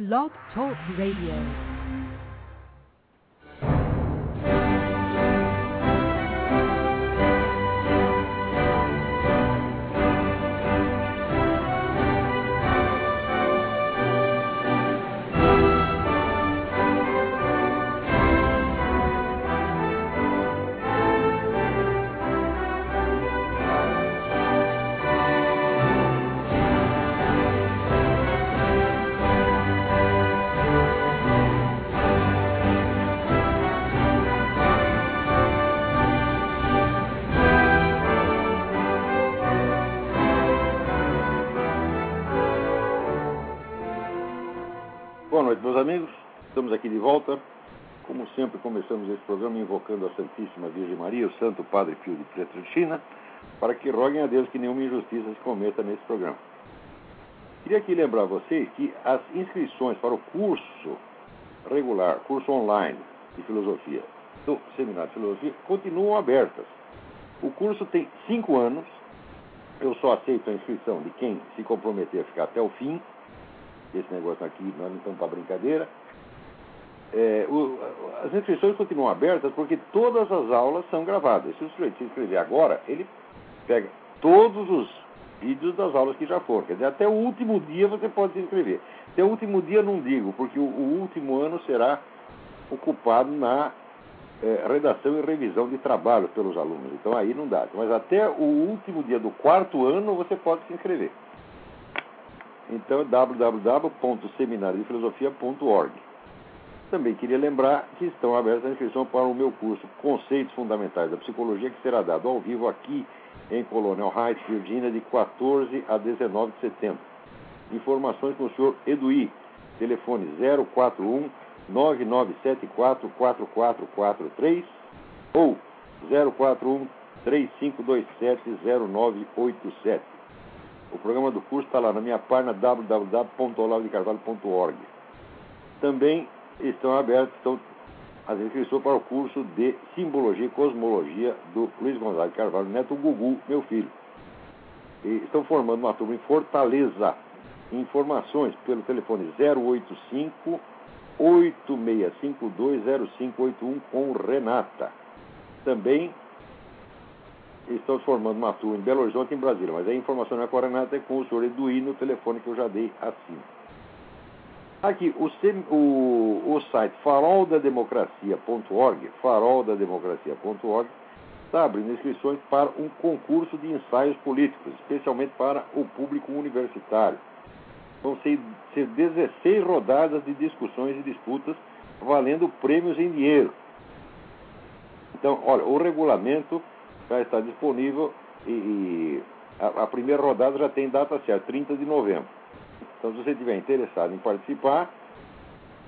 Blog Talk Radio. Volta. Como sempre, começamos esse programa invocando a Santíssima Virgem Maria, o Santo Padre Pio de Pietrelcina, para que roguem a Deus que nenhuma injustiça se cometa nesse programa. Queria aqui lembrar vocês que as inscrições para o curso regular, curso online de filosofia do Seminário de Filosofia, continuam abertas. O curso tem cinco anos. Eu só aceito a inscrição de quem se comprometer a ficar até o fim esse negócio aqui, nós não estamos para brincadeira. É, o, as inscrições continuam abertas porque todas as aulas são gravadas. Se o sujeito se inscrever agora, ele pega todos os vídeos das aulas que já foram. Quer dizer, até o último dia você pode se inscrever. Até o último dia não digo, porque o, o último ano será ocupado na é, redação e revisão de trabalho pelos alunos. Então aí não dá. Mas até o último dia do quarto ano você pode se inscrever. Então, www.seminariodefilosofia.org. Também queria lembrar que estão abertas a inscrição para o meu curso Conceitos Fundamentais da Psicologia, que será dado ao vivo aqui em Colonial Heights, Virgínia, de 14 a 19 de setembro. Informações com o senhor Eduí, telefone 041 9974 4443 ou 041 3527 0987. O programa do curso está lá na minha página www.olavedecarvalho.org. Também estão abertas estão as inscrições para o curso de Simbologia e Cosmologia do Luiz Gonzaga Carvalho Neto Gugu, meu filho. E estão formando uma turma em Fortaleza. Informações pelo telefone 085 86520581 com Renata. Também estamos formando uma turma em Belo Horizonte em Brasília, mas a informação não é com a Renata, é com o senhor Eduí no telefone que eu já dei acima. Aqui, o, o, o site faroldademocracia.org, faroldademocracia.org, está abrindo inscrições para um concurso de ensaios políticos, especialmente para o público universitário. Vão ser, ser 16 rodadas de discussões e disputas valendo prêmios em dinheiro. Então, olha, o regulamento já está disponível e, e a, a, primeira rodada já tem data certa, 30 de novembro. Então, se você estiver interessado em participar,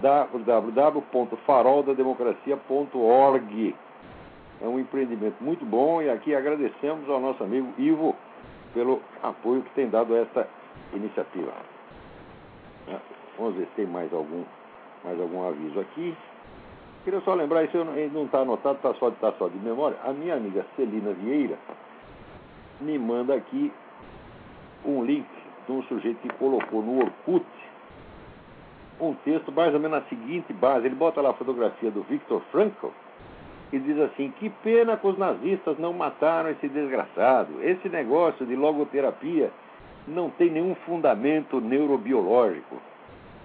www.faroldademocracia.org. É um empreendimento muito bom e aqui agradecemos ao nosso amigo Ivo pelo apoio que tem dado a esta iniciativa. Vamos ver se tem mais algum, mais algum aviso aqui. Queria só lembrar, isso não está anotado, está só, tá só de memória. A minha amiga Celina Vieira me manda aqui um link de um sujeito que colocou no Orkut um texto mais ou menos na seguinte base. Ele bota lá a fotografia do Viktor Frankl e diz assim: Que pena que os nazistas não mataram esse desgraçado. Esse negócio de logoterapia não tem nenhum fundamento neurobiológico.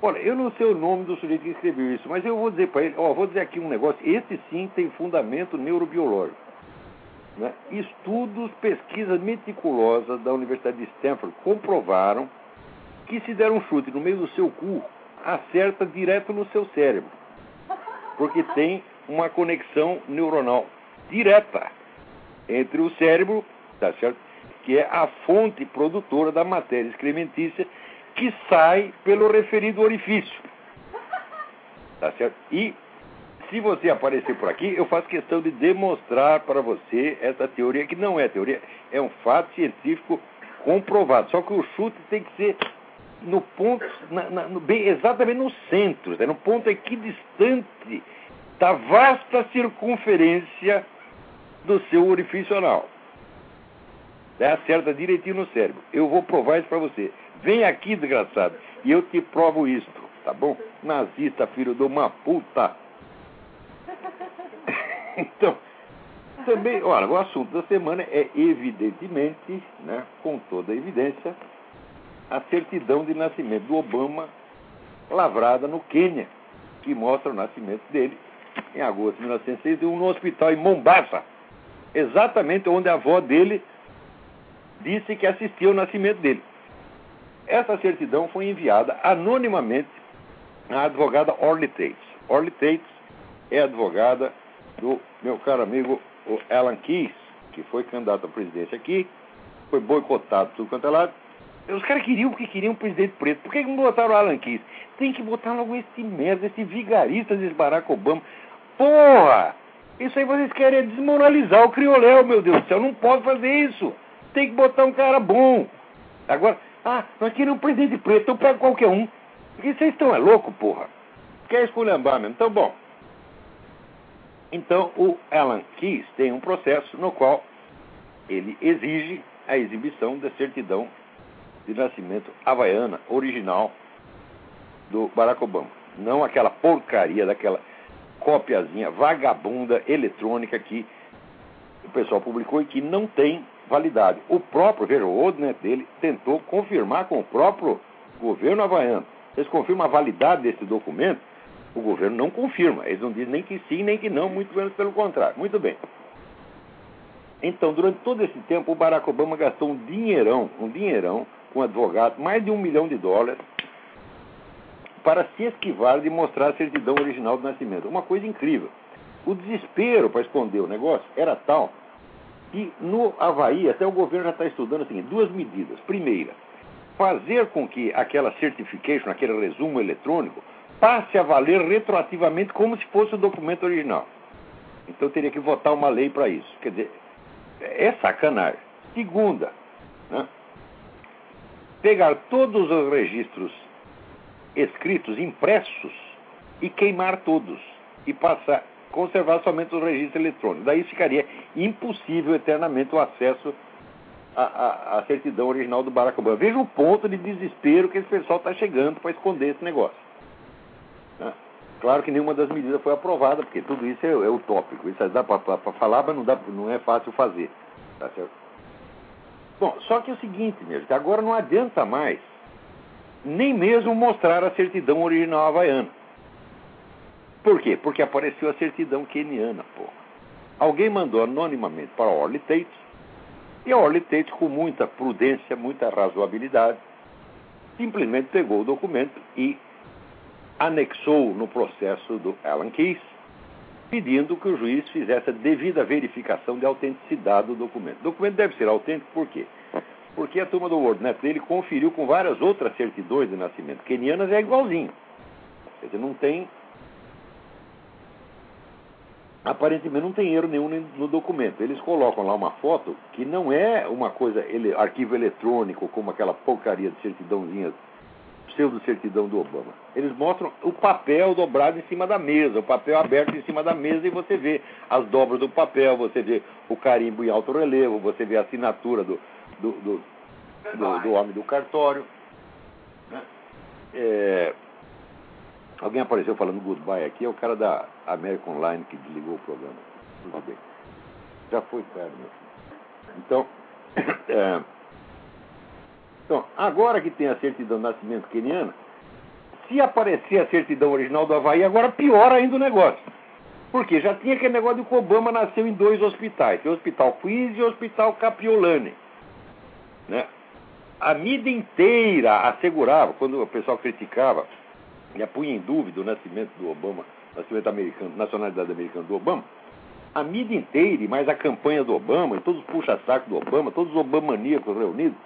Olha, eu não sei o nome do sujeito que escreveu isso, mas eu vou dizer para ele, ó, vou dizer aqui um negócio, esse sim tem fundamento neurobiológico. Né? Estudos, pesquisas meticulosas da Universidade de Stanford comprovaram que se der um chute no meio do seu cu, acerta direto no seu cérebro. Porque tem uma conexão neuronal direta entre o cérebro, tá certo? que é a fonte produtora da matéria excrementícia que sai pelo referido orifício. Tá certo? E se você aparecer por aqui, eu faço questão de demonstrar para você essa teoria, que não é teoria, é um fato científico comprovado. Só que o chute tem que ser no ponto, na, na, no, bem, exatamente no centro, é no ponto equidistante da vasta circunferência do seu orifício anal. É, acerta direitinho no cérebro. Eu vou provar isso para você. Vem aqui, desgraçado, e eu te provo isto. tá bom? Nazista, filho de uma puta. então, também, olha, o assunto da semana é evidentemente, né, com toda a evidência, a certidão de nascimento do Obama lavrada no Quênia, que mostra o nascimento dele em agosto de 1961 no hospital em Mombasa, exatamente onde a avó dele disse que assistiu ao nascimento dele. Essa certidão foi enviada anonimamente à advogada Orly Tates. Orly Tates é advogada do meu caro amigo Alan Keyes, que foi candidato à presidência aqui, foi boicotado tudo quanto é lado. Os caras queriam porque queriam um presidente preto. Por que não botaram o Alan Keyes? Tem que botar logo esse merda, esse vigarista desse Barack Obama. Porra! Isso aí vocês querem desmoralizar o crioléu, meu Deus do céu. Não pode fazer isso. Tem que botar um cara bom. Agora, ah, nós queremos um presidente preto, então pega qualquer um. Porque vocês estão é louco, porra. Quer esculhambar mesmo. Então, bom. Então, o Alan Keyes tem um processo no qual ele exige a exibição da certidão de nascimento havaiana original do Barack Obama. Não aquela porcaria daquela copiazinha vagabunda eletrônica que o pessoal publicou e que não tem validade. O próprio, o Odnet dele tentou confirmar com o próprio governo havaiano. Eles confirmam a validade desse documento, o governo não confirma. Eles não dizem nem que sim, nem que não, muito menos pelo contrário. Muito bem. Então, durante todo esse tempo, o Barack Obama gastou um dinheirão, um dinheirão, com advogado, mais de um milhão de dólares, para se esquivar de mostrar a certidão original do nascimento. Uma coisa incrível. O desespero para esconder o negócio era tal que no Havaí, até o governo já está estudando assim, duas medidas. Primeira, fazer com que aquela certification, aquele resumo eletrônico, passe a valer retroativamente como se fosse o documento original. Então teria que votar uma lei para isso. Quer dizer, é sacanagem. Segunda, né, pegar todos os registros escritos, impressos, e queimar todos. E passar, conservar somente os registros eletrônicos. Daí ficaria impossível eternamente o acesso à, à, à certidão original do Barack Obama. Veja o ponto de desespero que esse pessoal está chegando para esconder esse negócio. Claro que nenhuma das medidas foi aprovada, porque tudo isso é, é utópico. Isso dá para falar, mas não, dá, não é fácil fazer. Tá certo? Bom, só que é o seguinte, mesmo, que agora não adianta mais nem mesmo mostrar a certidão original havaiana. Por quê? Porque apareceu a certidão queniana, pô. Alguém mandou anonimamente para a Orly Tate, e a Orly Tate, com muita prudência, muita razoabilidade, simplesmente pegou o documento e anexou no processo do Alan Keyes, pedindo que o juiz fizesse a devida verificação de autenticidade do documento. O documento deve ser autêntico por quê? Porque a turma do WordNet dele conferiu com várias outras certidões de nascimento quenianas é igualzinho. Quer dizer, não tem aparentemente não tem erro nenhum no documento. Eles colocam lá uma foto que não é uma coisa, ele, arquivo eletrônico, como aquela porcaria de certidãozinha, pseudo-certidão do Obama. Eles mostram o papel dobrado em cima da mesa, o papel aberto em cima da mesa e você vê as dobras do papel, você vê o carimbo em alto relevo, você vê a assinatura do, do, do, do, do homem do cartório. Né? É, Alguém apareceu falando goodbye aqui, é o cara da American Online que desligou o programa. Já foi tarde, meu filho. Então, é, então, agora que tem a certidão de nascimento queniana, se aparecer a certidão original do Havaí, agora piora ainda o negócio. Porque já tinha aquele negócio de que o Obama nasceu em dois hospitais, o Hospital Queens e o Hospital Capiolani. Né? A mídia inteira assegurava, quando o pessoal criticava e punha em dúvida o nascimento do Obama, nascimento americano, nacionalidade americana do Obama, a mídia inteira, e mais a campanha do Obama, e todos os puxa-sacos do Obama, todos os obamaníacos reunidos,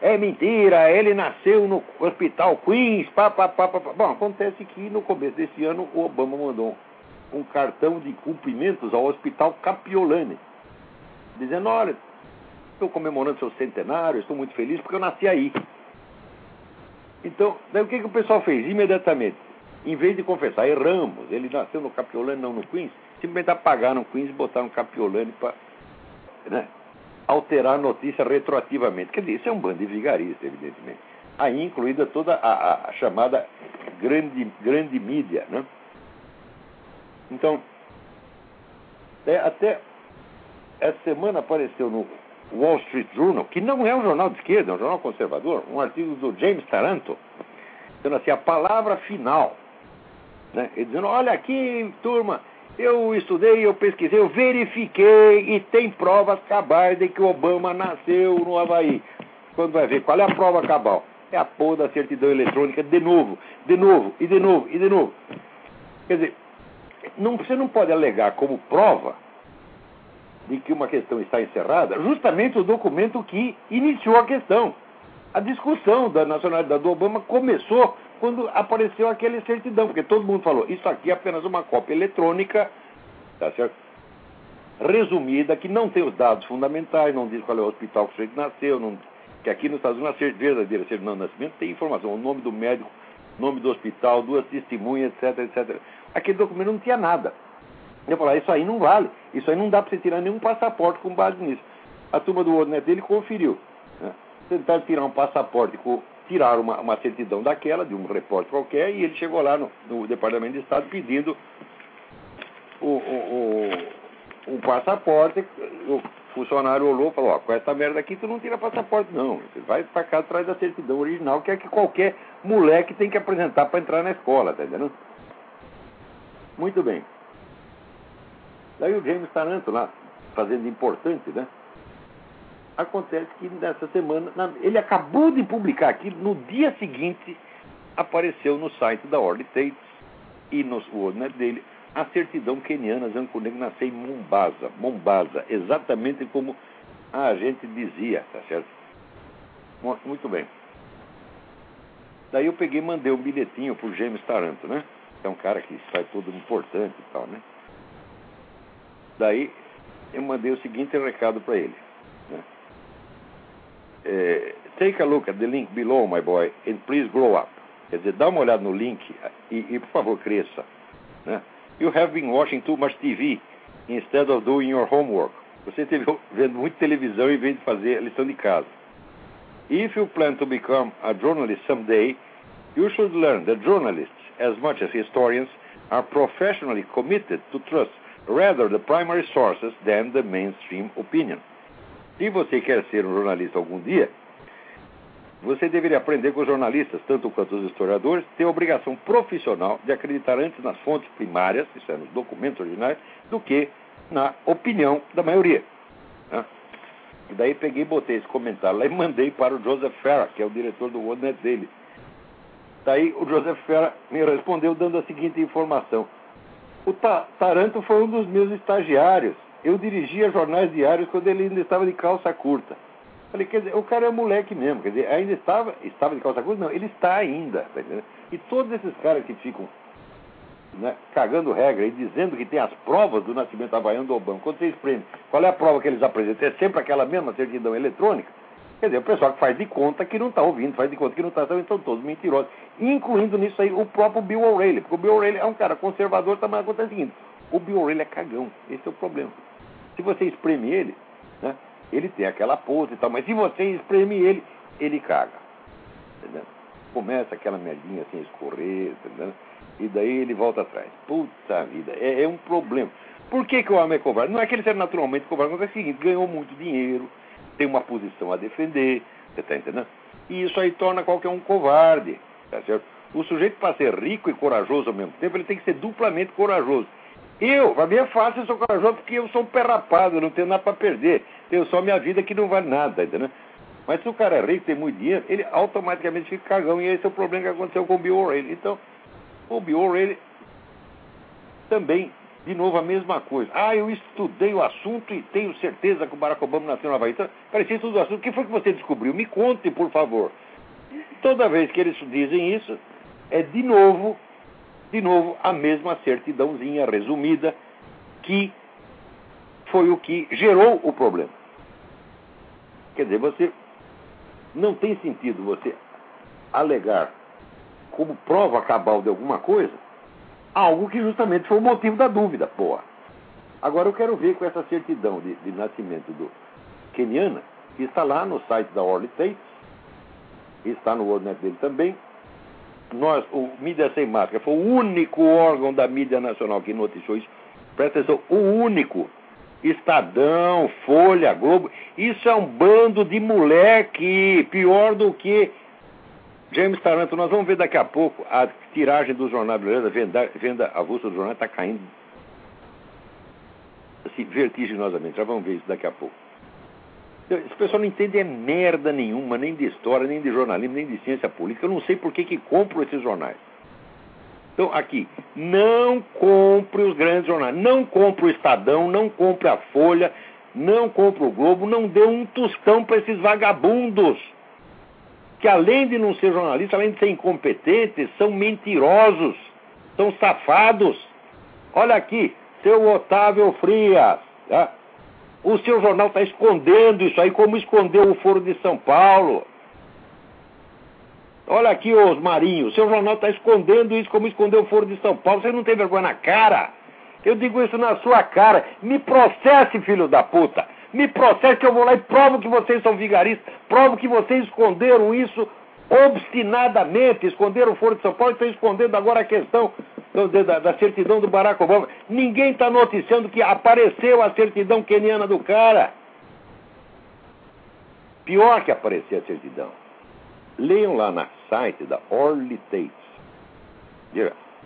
é mentira, ele nasceu no hospital Queens, pá, pá, pá, pá. Bom, acontece que no começo desse ano o Obama mandou um cartão de cumprimentos ao hospital Capiolani, dizendo, olha, estou comemorando seu centenário, estou muito feliz porque eu nasci aí. Então, daí o que, que o pessoal fez? Imediatamente, em vez de confessar, erramos, ele nasceu no Capiolani, não no Queens, simplesmente apagaram Queens e botaram Capiolani para né, alterar notícia retroativamente. Quer dizer, isso é um bando de vigaristas, evidentemente. aí incluída toda a, a chamada grande, grande mídia. Né? Então, é, até essa semana apareceu no Wall Street Journal, que não é um jornal de esquerda, é um jornal conservador, um artigo do James Taranto, dizendo assim, a palavra final. Né? E dizendo, olha aqui, turma, eu estudei, eu pesquisei, eu verifiquei e tem provas cabais de que Obama nasceu no Havaí. Quando vai ver, qual é a prova cabal? É a porra da certidão eletrônica de novo, de novo, e de novo, e de novo. Quer dizer, não, você não pode alegar como prova de que uma questão está encerrada justamente o documento que iniciou a questão. A discussão da nacionalidade do Obama começou quando apareceu aquela certidão, porque todo mundo falou, isso aqui é apenas uma cópia eletrônica, tá certo? resumida, que não tem os dados fundamentais, não diz qual é o hospital que o sujeito nasceu, não, que aqui nos Estados Unidos, a verdadeira certidão de nascimento tem informação, o nome do médico, nome do hospital, duas testemunhas, etc, etc. Aquele documento não tinha nada. Eu falei, ah, isso aí não vale, isso aí não dá para você tirar nenhum passaporte com base nisso. A turma do WordNet dele conferiu. Né? Tentaram tirar um passaporte com tiraram uma, uma certidão daquela, de um repórter qualquer, e ele chegou lá no, no Departamento de Estado pedindo o, o, o, o passaporte. O funcionário olhou e falou: Ó, com essa merda aqui tu não tira passaporte, não. Você vai para cá atrás da certidão original, que é que qualquer moleque tem que apresentar para entrar na escola, tá entendendo? Muito bem. Daí o James Taranto lá, fazendo importante, né? Acontece que nessa semana, ele acabou de publicar aquilo, no dia seguinte apareceu no site da Orly Tates e no WordNet dele a certidão queniana Zancunego nasceu em Mombasa, Mombasa, exatamente como a gente dizia, tá certo? Muito bem. Daí eu peguei e mandei um bilhetinho pro James Taranto, né? Que é um cara que faz tudo importante e tal, né? Daí eu mandei o seguinte recado para ele. É, take a look at the link below, my boy, and please grow up. Quer dizer, dá uma olhada no link e, e por favor, cresça. Né? You have been watching too much TV instead of doing your homework. Você esteve vendo muita televisão em vez de fazer a lição de casa. If you plan to become a journalist someday, you should learn that journalists, as much as historians, are professionally committed to trust rather the primary sources than the mainstream opinion. Se você quer ser um jornalista algum dia, você deveria aprender com os jornalistas, tanto quanto os historiadores, ter a obrigação profissional de acreditar antes nas fontes primárias, isso é, nos documentos originais, do que na opinião da maioria. Né? E daí peguei botei esse comentário lá e mandei para o Joseph Farah, que é o diretor do WordNet dele. Daí o Joseph Farah me respondeu dando a seguinte informação. O Taranto foi um dos meus estagiários. Eu dirigia jornais diários quando ele ainda estava de calça curta. Falei, quer dizer, o cara é moleque mesmo, quer dizer, ainda estava, estava de calça curta? Não, ele está ainda, tá? E todos esses caras que ficam né, cagando regra e dizendo que tem as provas do nascimento havaiano do Obama, quando você espreme, qual é a prova que eles apresentam? É sempre aquela mesma certidão eletrônica? Quer dizer, o pessoal que faz de conta que não está ouvindo, faz de conta que não está, então todos mentirosos. Incluindo nisso aí o próprio Bill O'Reilly, porque o Bill O'Reilly é um cara conservador, mas acontece o seguinte, o Bill O'Reilly é cagão, esse é o problema. Se você espreme ele, né, ele tem aquela pose e tal, mas se você espreme ele, ele caga. Entendeu? Começa aquela merdinha assim a escorrer, entendeu? e daí ele volta atrás. Puta vida, é, é um problema. Por que, que o homem é covarde? Não é que ele seja naturalmente covarde, mas é o seguinte, ganhou muito dinheiro, tem uma posição a defender, você está entendendo? E isso aí torna qualquer um covarde, tá certo? O sujeito, para ser rico e corajoso ao mesmo tempo, ele tem que ser duplamente corajoso. Eu, para mim é fácil, eu sou corajoso porque eu sou um pé rapado, eu não tenho nada para perder. Tenho só minha vida que não vale nada, entendeu? Mas se o cara é rico, tem muito dinheiro, ele automaticamente fica cagão. E esse é o problema que aconteceu com o Bill O'Reilly. Então, o Bill O'Reilly também de novo a mesma coisa. Ah, eu estudei o assunto e tenho certeza que o Barack Obama nasceu na Havaí. Então, parecia tudo o assunto. O que foi que você descobriu? Me conte, por favor. Toda vez que eles dizem isso, é de novo, de novo, a mesma certidãozinha resumida que foi o que gerou o problema. Quer dizer, você não tem sentido você alegar como prova cabal de alguma coisa algo que justamente foi o motivo da dúvida, porra. Agora eu quero ver com essa certidão de, de nascimento do Keniana, que está lá no site da Orly Tates, está no WorldNet dele também. Nós, o Mídia Sem Máscara foi o único órgão da mídia nacional que noticiou isso. Presta atenção, o único. Estadão, Folha, Globo. Isso é um bando de moleque, pior do que James Taranto. Nós vamos ver daqui a pouco a tiragem do jornal brasileiro, venda, venda avulsa do jornal está caindo assim, vertiginosamente. Já vamos ver isso daqui a pouco. Esse pessoal não entende é merda nenhuma, nem de história, nem de jornalismo, nem de ciência política. Eu não sei por que, que compram esses jornais. Então, aqui, não compre os grandes jornais. Não compre o Estadão, não compre a Folha, não compre o Globo, não dê um tostão para esses vagabundos. Que além de não ser jornalistas, além de ser incompetentes, são mentirosos, são safados. Olha aqui, seu Otávio Frias. Tá? O seu jornal está escondendo isso aí, como escondeu o Foro de São Paulo. Olha aqui, os o seu jornal está escondendo isso, como escondeu o Foro de São Paulo. Você não tem vergonha na cara? Eu digo isso na sua cara. Me processe, filho da puta. Me processe que eu vou lá e provo que vocês são vigaristas. Provo que vocês esconderam isso obstinadamente. Esconderam o Foro de São Paulo e estão escondendo agora a questão da, da certidão do Barack Obama. Ninguém está noticiando que apareceu a certidão queniana do cara. Pior que aparecer a certidão. Leiam lá na site da Orly Tates.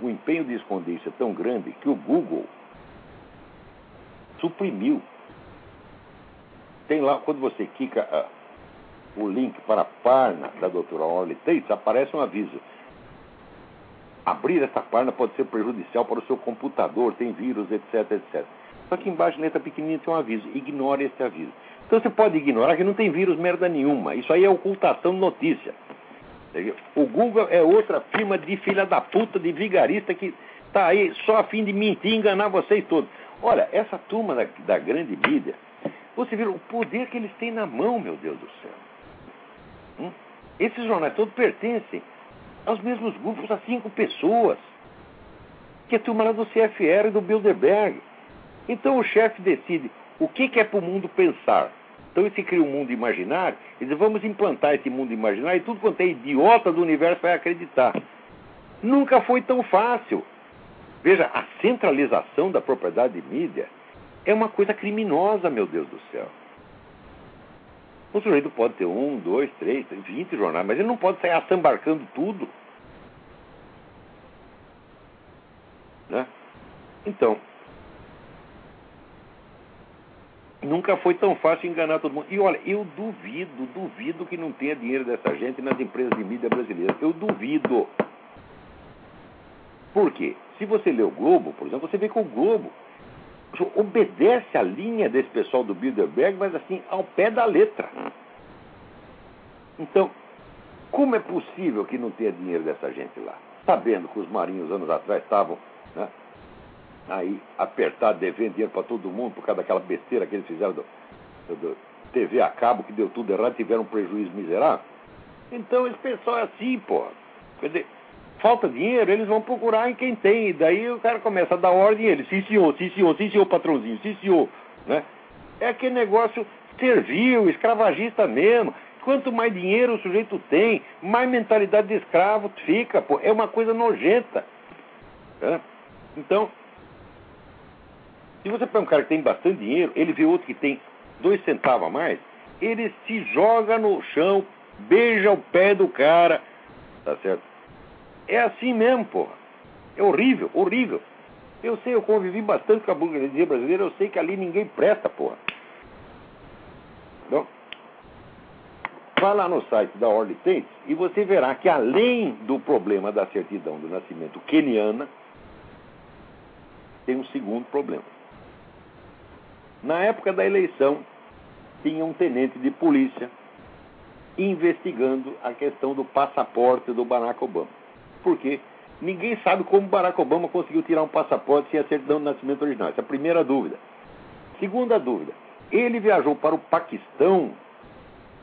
O empenho de esconder isso é tão grande que o Google suprimiu. Tem lá, quando você clica uh, o link para a página da doutora Orly Tates, aparece um aviso abrir essa página pode ser prejudicial para o seu computador, tem vírus, etc, etc. Só que embaixo, letra pequenininha, tem um aviso. Ignore esse aviso. Então você pode ignorar que não tem vírus merda nenhuma. Isso aí é ocultação de notícia. O Google é outra firma de filha da puta, de vigarista que está aí só a fim de mentir e enganar vocês todos. Olha, essa turma da, da grande mídia, você vê o poder que eles têm na mão, meu Deus do céu. Hum? Esses jornais todos pertencem aos mesmos grupos, a cinco pessoas, que é a turma lá do CFR e do Bilderberg. Então o chefe decide o que, que é para o mundo pensar. Então ele se cria um mundo imaginário e diz, vamos implantar esse mundo imaginário e tudo quanto é idiota do universo vai acreditar. Nunca foi tão fácil. Veja, a centralização da propriedade de mídia é uma coisa criminosa, meu Deus do céu. O sujeito pode ter um, dois, três, vinte jornais, mas ele não pode sair assambarcando tudo. Né? Então, nunca foi tão fácil enganar todo mundo. E olha, eu duvido, duvido que não tenha dinheiro dessa gente nas empresas de mídia brasileiras. Eu duvido. Por quê? Se você lê o Globo, por exemplo, você vê que o Globo obedece a linha desse pessoal do Bilderberg, mas assim, ao pé da letra. Então, como é possível que não tenha dinheiro dessa gente lá? Sabendo que os marinhos anos atrás estavam né, aí apertados, devendo dinheiro para todo mundo por causa daquela besteira que eles fizeram do, do, TV a cabo, que deu tudo errado, tiveram um prejuízo miserável. Então esse pessoal é assim, pô. Quer dizer, falta dinheiro, eles vão procurar em quem tem. E daí o cara começa a dar ordem e ele, sim senhor, sim senhor, sim senhor, patrãozinho, sim senhor. Né? É aquele negócio servil, escravagista mesmo. Quanto mais dinheiro o sujeito tem, mais mentalidade de escravo fica, pô. É uma coisa nojenta. Né? Então, se você pega um cara que tem bastante dinheiro, ele vê outro que tem dois centavos a mais, ele se joga no chão, beija o pé do cara, tá certo? É assim mesmo, porra. É horrível, horrível. Eu sei, eu convivi bastante com a burguesia brasileira, eu sei que ali ninguém presta, porra. Então, vá lá no site da Orly Tates e você verá que além do problema da certidão do nascimento keniana, tem um segundo problema. Na época da eleição, tinha um tenente de polícia investigando a questão do passaporte do Barack Obama. Porque ninguém sabe como Barack Obama conseguiu tirar um passaporte sem a certidão de nascimento original. Essa é a primeira dúvida. Segunda dúvida. Ele viajou para o Paquistão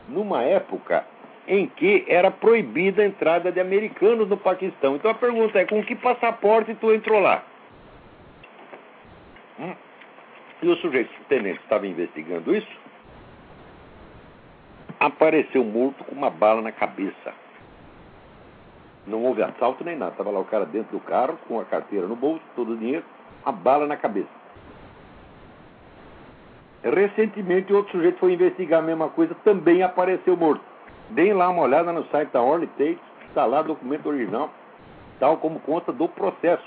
numa época em que era proibida a entrada de americanos no Paquistão. Então a pergunta é: com que passaporte tu entrou lá? Hum? E o sujeito o tenente estava investigando isso, apareceu morto com uma bala na cabeça. Não houve assalto nem nada. Estava lá o cara dentro do carro, com a carteira no bolso, todo o dinheiro, a bala na cabeça. Recentemente, outro sujeito foi investigar a mesma coisa, também apareceu morto. Deem lá uma olhada no site da Orly Tate, está lá documento original, tal como consta do processo.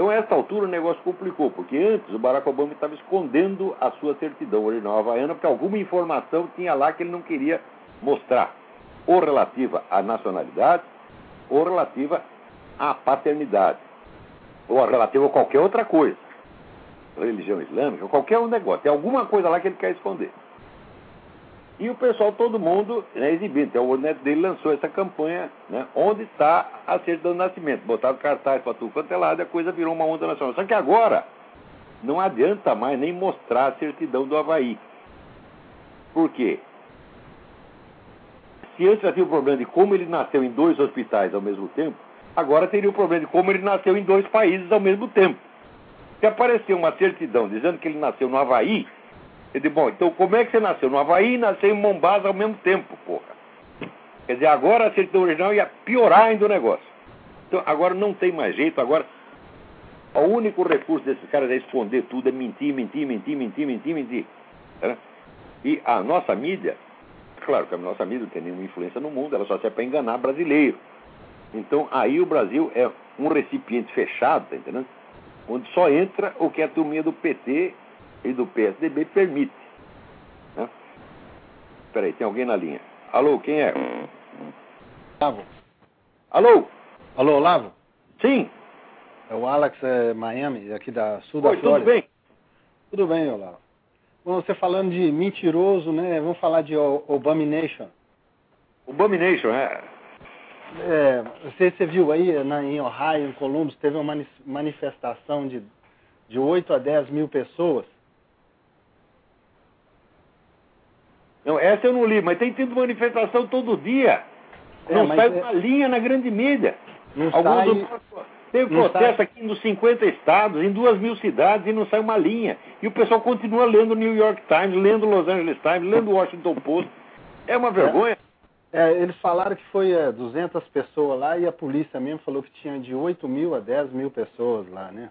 Então, a essa altura, o negócio complicou, porque antes o Barack Obama estava escondendo a sua certidão original havaiana, porque alguma informação tinha lá que ele não queria mostrar, ou relativa à nacionalidade, ou relativa à paternidade, ou relativa a qualquer outra coisa, religião islâmica, qualquer um negócio. Tem alguma coisa lá que ele quer esconder. E o pessoal, todo mundo, né, exibindo. Então, o neto dele lançou essa campanha, né, onde está a certidão de nascimento. Botaram cartaz para tudo quanto é lado e a coisa virou uma onda nacional. Só que agora, não adianta mais nem mostrar a certidão do Havaí. Por quê? Se antes já tinha o problema de como ele nasceu em dois hospitais ao mesmo tempo, agora teria o problema de como ele nasceu em dois países ao mesmo tempo. Se aparecer uma certidão dizendo que ele nasceu no Havaí, eu digo, bom, então como é que você nasceu no Havaí e nasceu em Mombasa ao mesmo tempo, porra? Quer dizer, agora a certidão original ia piorar ainda o negócio. Então agora não tem mais jeito, agora o único recurso desses caras é esconder tudo, é mentir, mentir, mentir, mentir, mentir, mentir. Né? E a nossa mídia, claro que a nossa mídia não tem nenhuma influência no mundo, ela só serve para enganar brasileiro. Então aí o Brasil é um recipiente fechado, tá entendendo? Onde só entra o que a turminha do PT e do PSDB permite. Né? Peraí, tem alguém na linha. Alô, quem é? Lavo. Alô? Alô, Lavo? Sim. É o Alex é, Miami, aqui da Sul Oi, da Flórida. tudo bem? Tudo bem, Olavo. Bom, você falando de mentiroso, né? Vamos falar de Obamination. O Abomination, é. É, você, você viu aí na, em Ohio, em Columbus, teve uma mani- manifestação de, de 8 a 10 mil pessoas. Não, essa eu não li, mas tem tido manifestação todo dia. É, não sai é- uma linha na grande mídia. Não Alguns sai, do- Teve não protesto sai. aqui nos 50 estados, em duas mil cidades, e não sai uma linha. E o pessoal continua lendo o New York Times, lendo o Los Angeles Times, lendo o Washington Post. É uma vergonha. é, eles falaram que foi é, 200 pessoas lá e a polícia mesmo falou que tinha de 8 mil a 10 mil pessoas lá, né?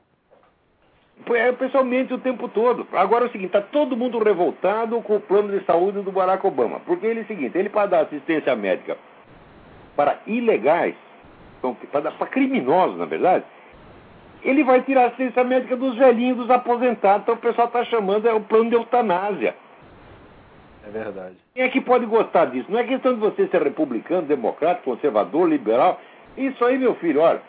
É, o pessoal mente o tempo todo. Agora é o seguinte, está todo mundo revoltado com o plano de saúde do Barack Obama. Porque ele é o seguinte, ele para dar assistência médica para ilegais, então, para criminosos, na verdade, ele vai tirar assistência médica dos velhinhos, dos aposentados. Então o pessoal está chamando é o plano de eutanásia. É verdade. Quem é que pode gostar disso? Não é questão de você ser republicano, democrata, conservador, liberal. Isso aí, meu filho, olha,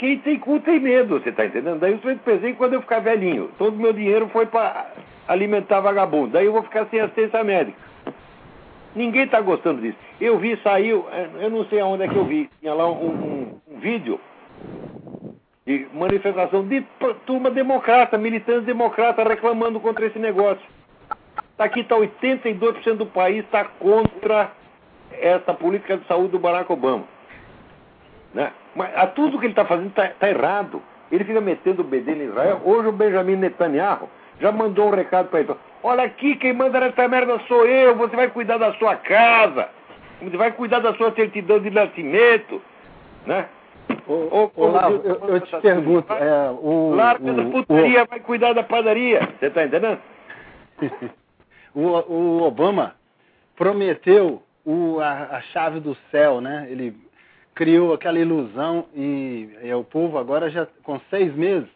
quem tem cu tem medo, você está entendendo? Daí eu sempre pensei quando eu ficar velhinho, todo meu dinheiro foi para alimentar vagabundo. Daí eu vou ficar sem assistência médica. Ninguém está gostando disso. Eu vi, saiu, eh, eu não sei aonde é que eu vi, tinha lá um, um- um vídeo de manifestação de turma democrata, militantes democratas reclamando contra esse negócio. Tá aqui está 82% do país está contra essa política de saúde do Barack Obama. Né? Mas a tudo que ele está fazendo está errado. Ele fica metendo o bedelho em Israel. Hoje o Benjamin Netanyahu já mandou um recado para ele. Olha aqui, quem manda nessa merda sou eu. Você vai cuidar da sua casa. Você vai cuidar da sua certidão de nascimento. Né? Ô, eu, eu te pergunto, é, o, Larga da o, putaria, vai cuidar da padaria. Você está entendendo? o, o Obama prometeu o, a, a chave do céu, né? Ele criou aquela ilusão e, e o povo agora já com seis meses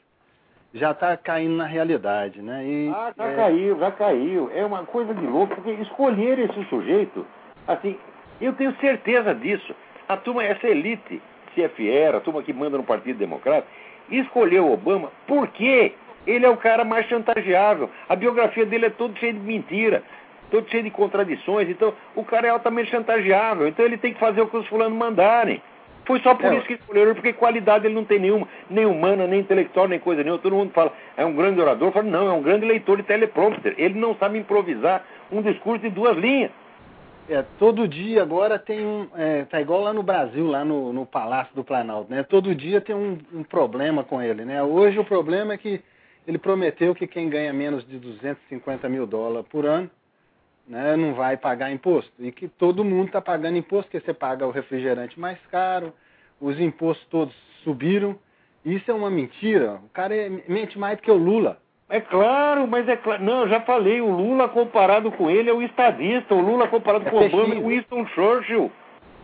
já está caindo na realidade, né? E, Ah, já é, caiu, já caiu. É uma coisa de louco, porque escolher esse sujeito, assim, eu tenho certeza disso. A turma, essa elite CFR, a turma que manda no Partido Democrata, escolheu Obama porque ele é o cara mais chantageável. A biografia dele é toda cheia de mentira, todo cheio de contradições. Então, o cara é altamente chantageável. Então, ele tem que fazer o que os fulanos mandarem. Foi só por É. isso que escolheram porque qualidade ele não tem nenhuma, nem humana, nem intelectual, nem coisa nenhuma. Todo mundo fala, é um grande orador. Fala, não, é um grande leitor de teleprompter. Ele não sabe improvisar um discurso de duas linhas. é, todo dia agora tem um. É, tá igual lá no Brasil, lá no, no Palácio do Planalto, né? Todo dia tem um, um problema com ele, né? Hoje o problema é que ele prometeu que quem ganha menos de 250 mil dólares por ano né, não vai pagar imposto. E que todo mundo está pagando imposto, porque você paga o refrigerante mais caro, os impostos todos subiram. Isso é uma mentira. O cara é, mente mais do que o Lula. É claro, mas é claro. Não, eu já falei, o Lula comparado com ele é o estadista, o Lula comparado é com o Obama é o Winston Churchill.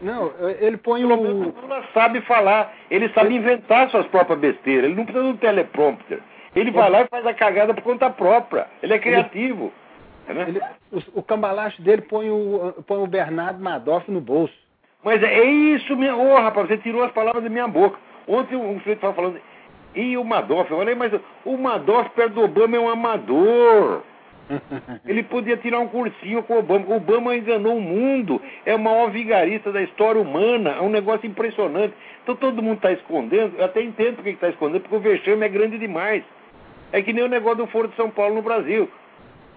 Não, ele põe o. O Lula sabe falar, ele sabe ele... inventar suas próprias besteiras, ele não precisa de um teleprompter. Ele vai lá e faz a cagada por conta própria. Ele é criativo. Ele... Ele... O, o cambalacho dele põe o, põe o Bernardo Madoff no bolso. Mas é isso mesmo. Ô, oh, rapaz, você tirou as palavras da minha boca. Ontem um sujeito estava falando. E o Madoff? Eu falei, mas o Madoff perto do Obama é um amador. Ele podia tirar um cursinho com o Obama. O Obama enganou o mundo. É o maior vigarista da história humana. É um negócio impressionante. Então todo mundo está escondendo. Eu até entendo porque está escondendo, porque o vexame é grande demais. É que nem o negócio do Foro de São Paulo no Brasil.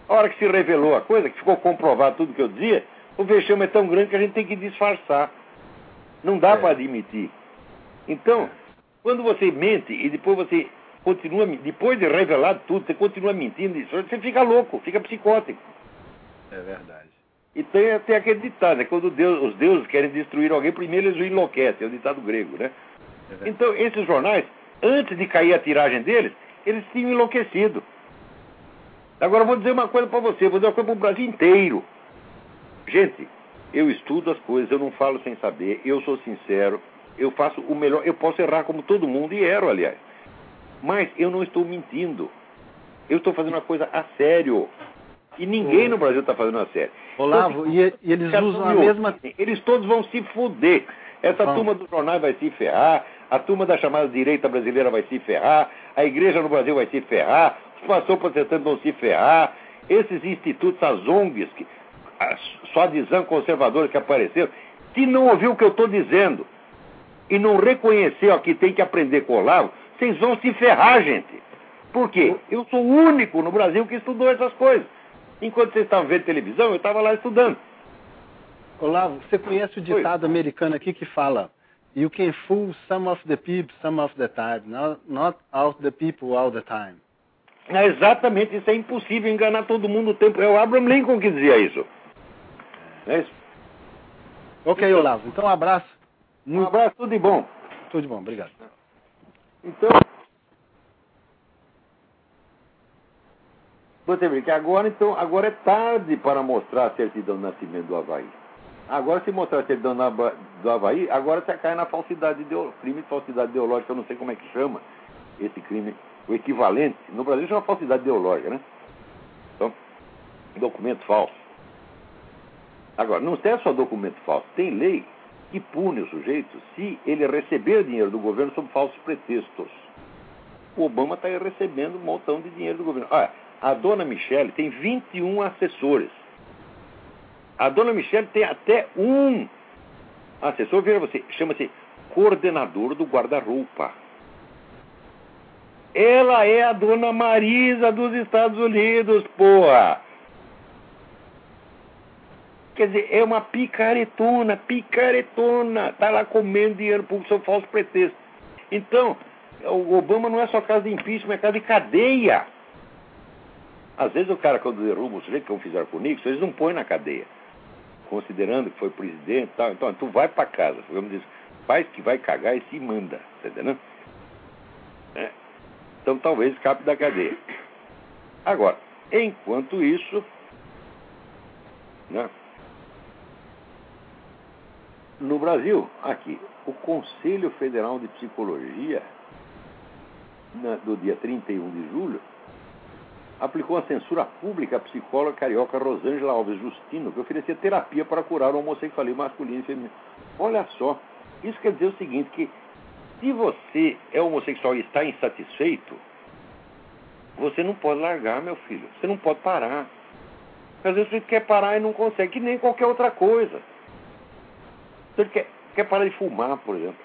A hora que se revelou a coisa, que ficou comprovado tudo que eu dizia, o vexame é tão grande que a gente tem que disfarçar. Não dá é. para admitir. Então, quando você mente e depois você continua, depois de revelado tudo, você continua mentindo, você fica louco, fica psicótico. É verdade. E tem, tem aquele ditado, né? Quando Deus, os deuses querem destruir alguém, primeiro eles o enlouquecem, é o ditado grego, né? É então, esses jornais, antes de cair a tiragem deles, eles tinham enlouquecido. Agora, vou dizer uma coisa para você, vou dizer uma coisa para o Brasil inteiro. Gente, eu estudo as coisas, eu não falo sem saber, eu sou sincero, eu faço o melhor, eu posso errar como todo mundo, e erro, aliás. Mas eu não estou mentindo. Eu estou fazendo uma coisa a sério. E ninguém no Brasil está fazendo a sério. Olavo, então, e, e, eles usam a mesma. Eles todos vão se fuder. Essa Bom. turma do jornal vai se ferrar, a turma da chamada direita brasileira vai se ferrar, a igreja no Brasil vai se ferrar, os pastores protestantes vão se ferrar, esses institutos, as ONGs, que, a Suadizan conservadora que apareceram, se não ouviu o que eu estou dizendo e não reconheceu que tem que aprender com o Olavo, vocês vão se ferrar, gente. Por quê? Eu sou o único no Brasil que estudou essas coisas. Enquanto vocês estavam vendo televisão, eu estava lá estudando. Olavo, você conhece o ditado americano aqui que fala You can fool some of the people some of the time, not, not all the people all the time. É exatamente, isso é impossível enganar todo mundo o tempo. É o Abraham Lincoln que dizia isso. É isso. Ok, então, Olavo. Então, um abraço. Um abraço, tudo de bom. Tudo de bom, obrigado. Então, você vê que agora, então, agora é tarde para mostrar a certidão do nascimento do Havaí. Agora, se mostrar a certidão do Havaí, agora você cai na falsidade ideológica, crime de falsidade ideológica, eu não sei como é que chama esse crime, o equivalente. No Brasil chama falsidade ideológica, né? Então, documento falso. Agora, não é só documento falso, tem lei que pune o sujeito se ele receber dinheiro do governo sob falsos pretextos. O Obama está recebendo um montão de dinheiro do governo. Olha, a dona Michelle tem 21 assessores. A dona Michelle tem até um assessor, veja você, chama-se coordenador do guarda-roupa. Ela é a dona Marisa dos Estados Unidos, porra! Quer dizer, é uma picaretona, picaretona. Tá lá comendo dinheiro público sob falso pretexto. Então, o Obama não é só caso de impeachment, é caso de cadeia. Às vezes o cara, quando derruba o sujeito, como fizeram com o Nixon, eles não põem na cadeia. Considerando que foi presidente e tal. Então, tu vai para casa. Vamos dizer, faz que vai cagar e se manda. Tá entendendo? Então, talvez escape da cadeia. Agora, enquanto isso, né? No Brasil, aqui, o Conselho Federal de Psicologia, do dia 31 de julho, aplicou a censura pública à psicóloga carioca Rosângela Alves Justino, que oferecia terapia para curar o homossexualismo masculino e feminino. Olha só, isso quer dizer o seguinte, que se você é homossexual e está insatisfeito, você não pode largar, meu filho. Você não pode parar. Às vezes você quer parar e não consegue, que nem qualquer outra coisa. Você quer, quer parar de fumar, por exemplo.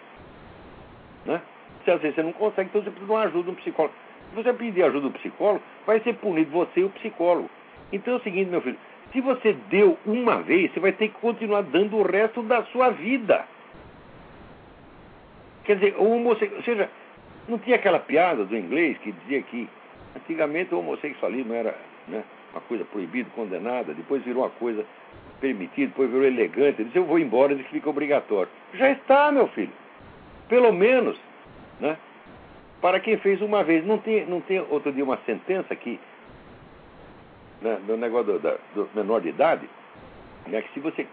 Né? Se às vezes você não consegue, então você precisa de uma ajuda um psicólogo. Se você pedir ajuda do psicólogo, vai ser punido você e o psicólogo. Então é o seguinte, meu filho, se você deu uma vez, você vai ter que continuar dando o resto da sua vida. Quer dizer, o homossexual. Ou seja, não tinha aquela piada do inglês que dizia que antigamente o homossexualismo era. Né, uma coisa proibida, condenada, depois virou uma coisa permitida, depois virou elegante. Ele disse, eu vou embora, ele fica obrigatório. Já está, meu filho. Pelo menos, né? Para quem fez uma vez. Não tem, não tem outro dia uma sentença aqui, né, do negócio do, do menor de idade, né, que se você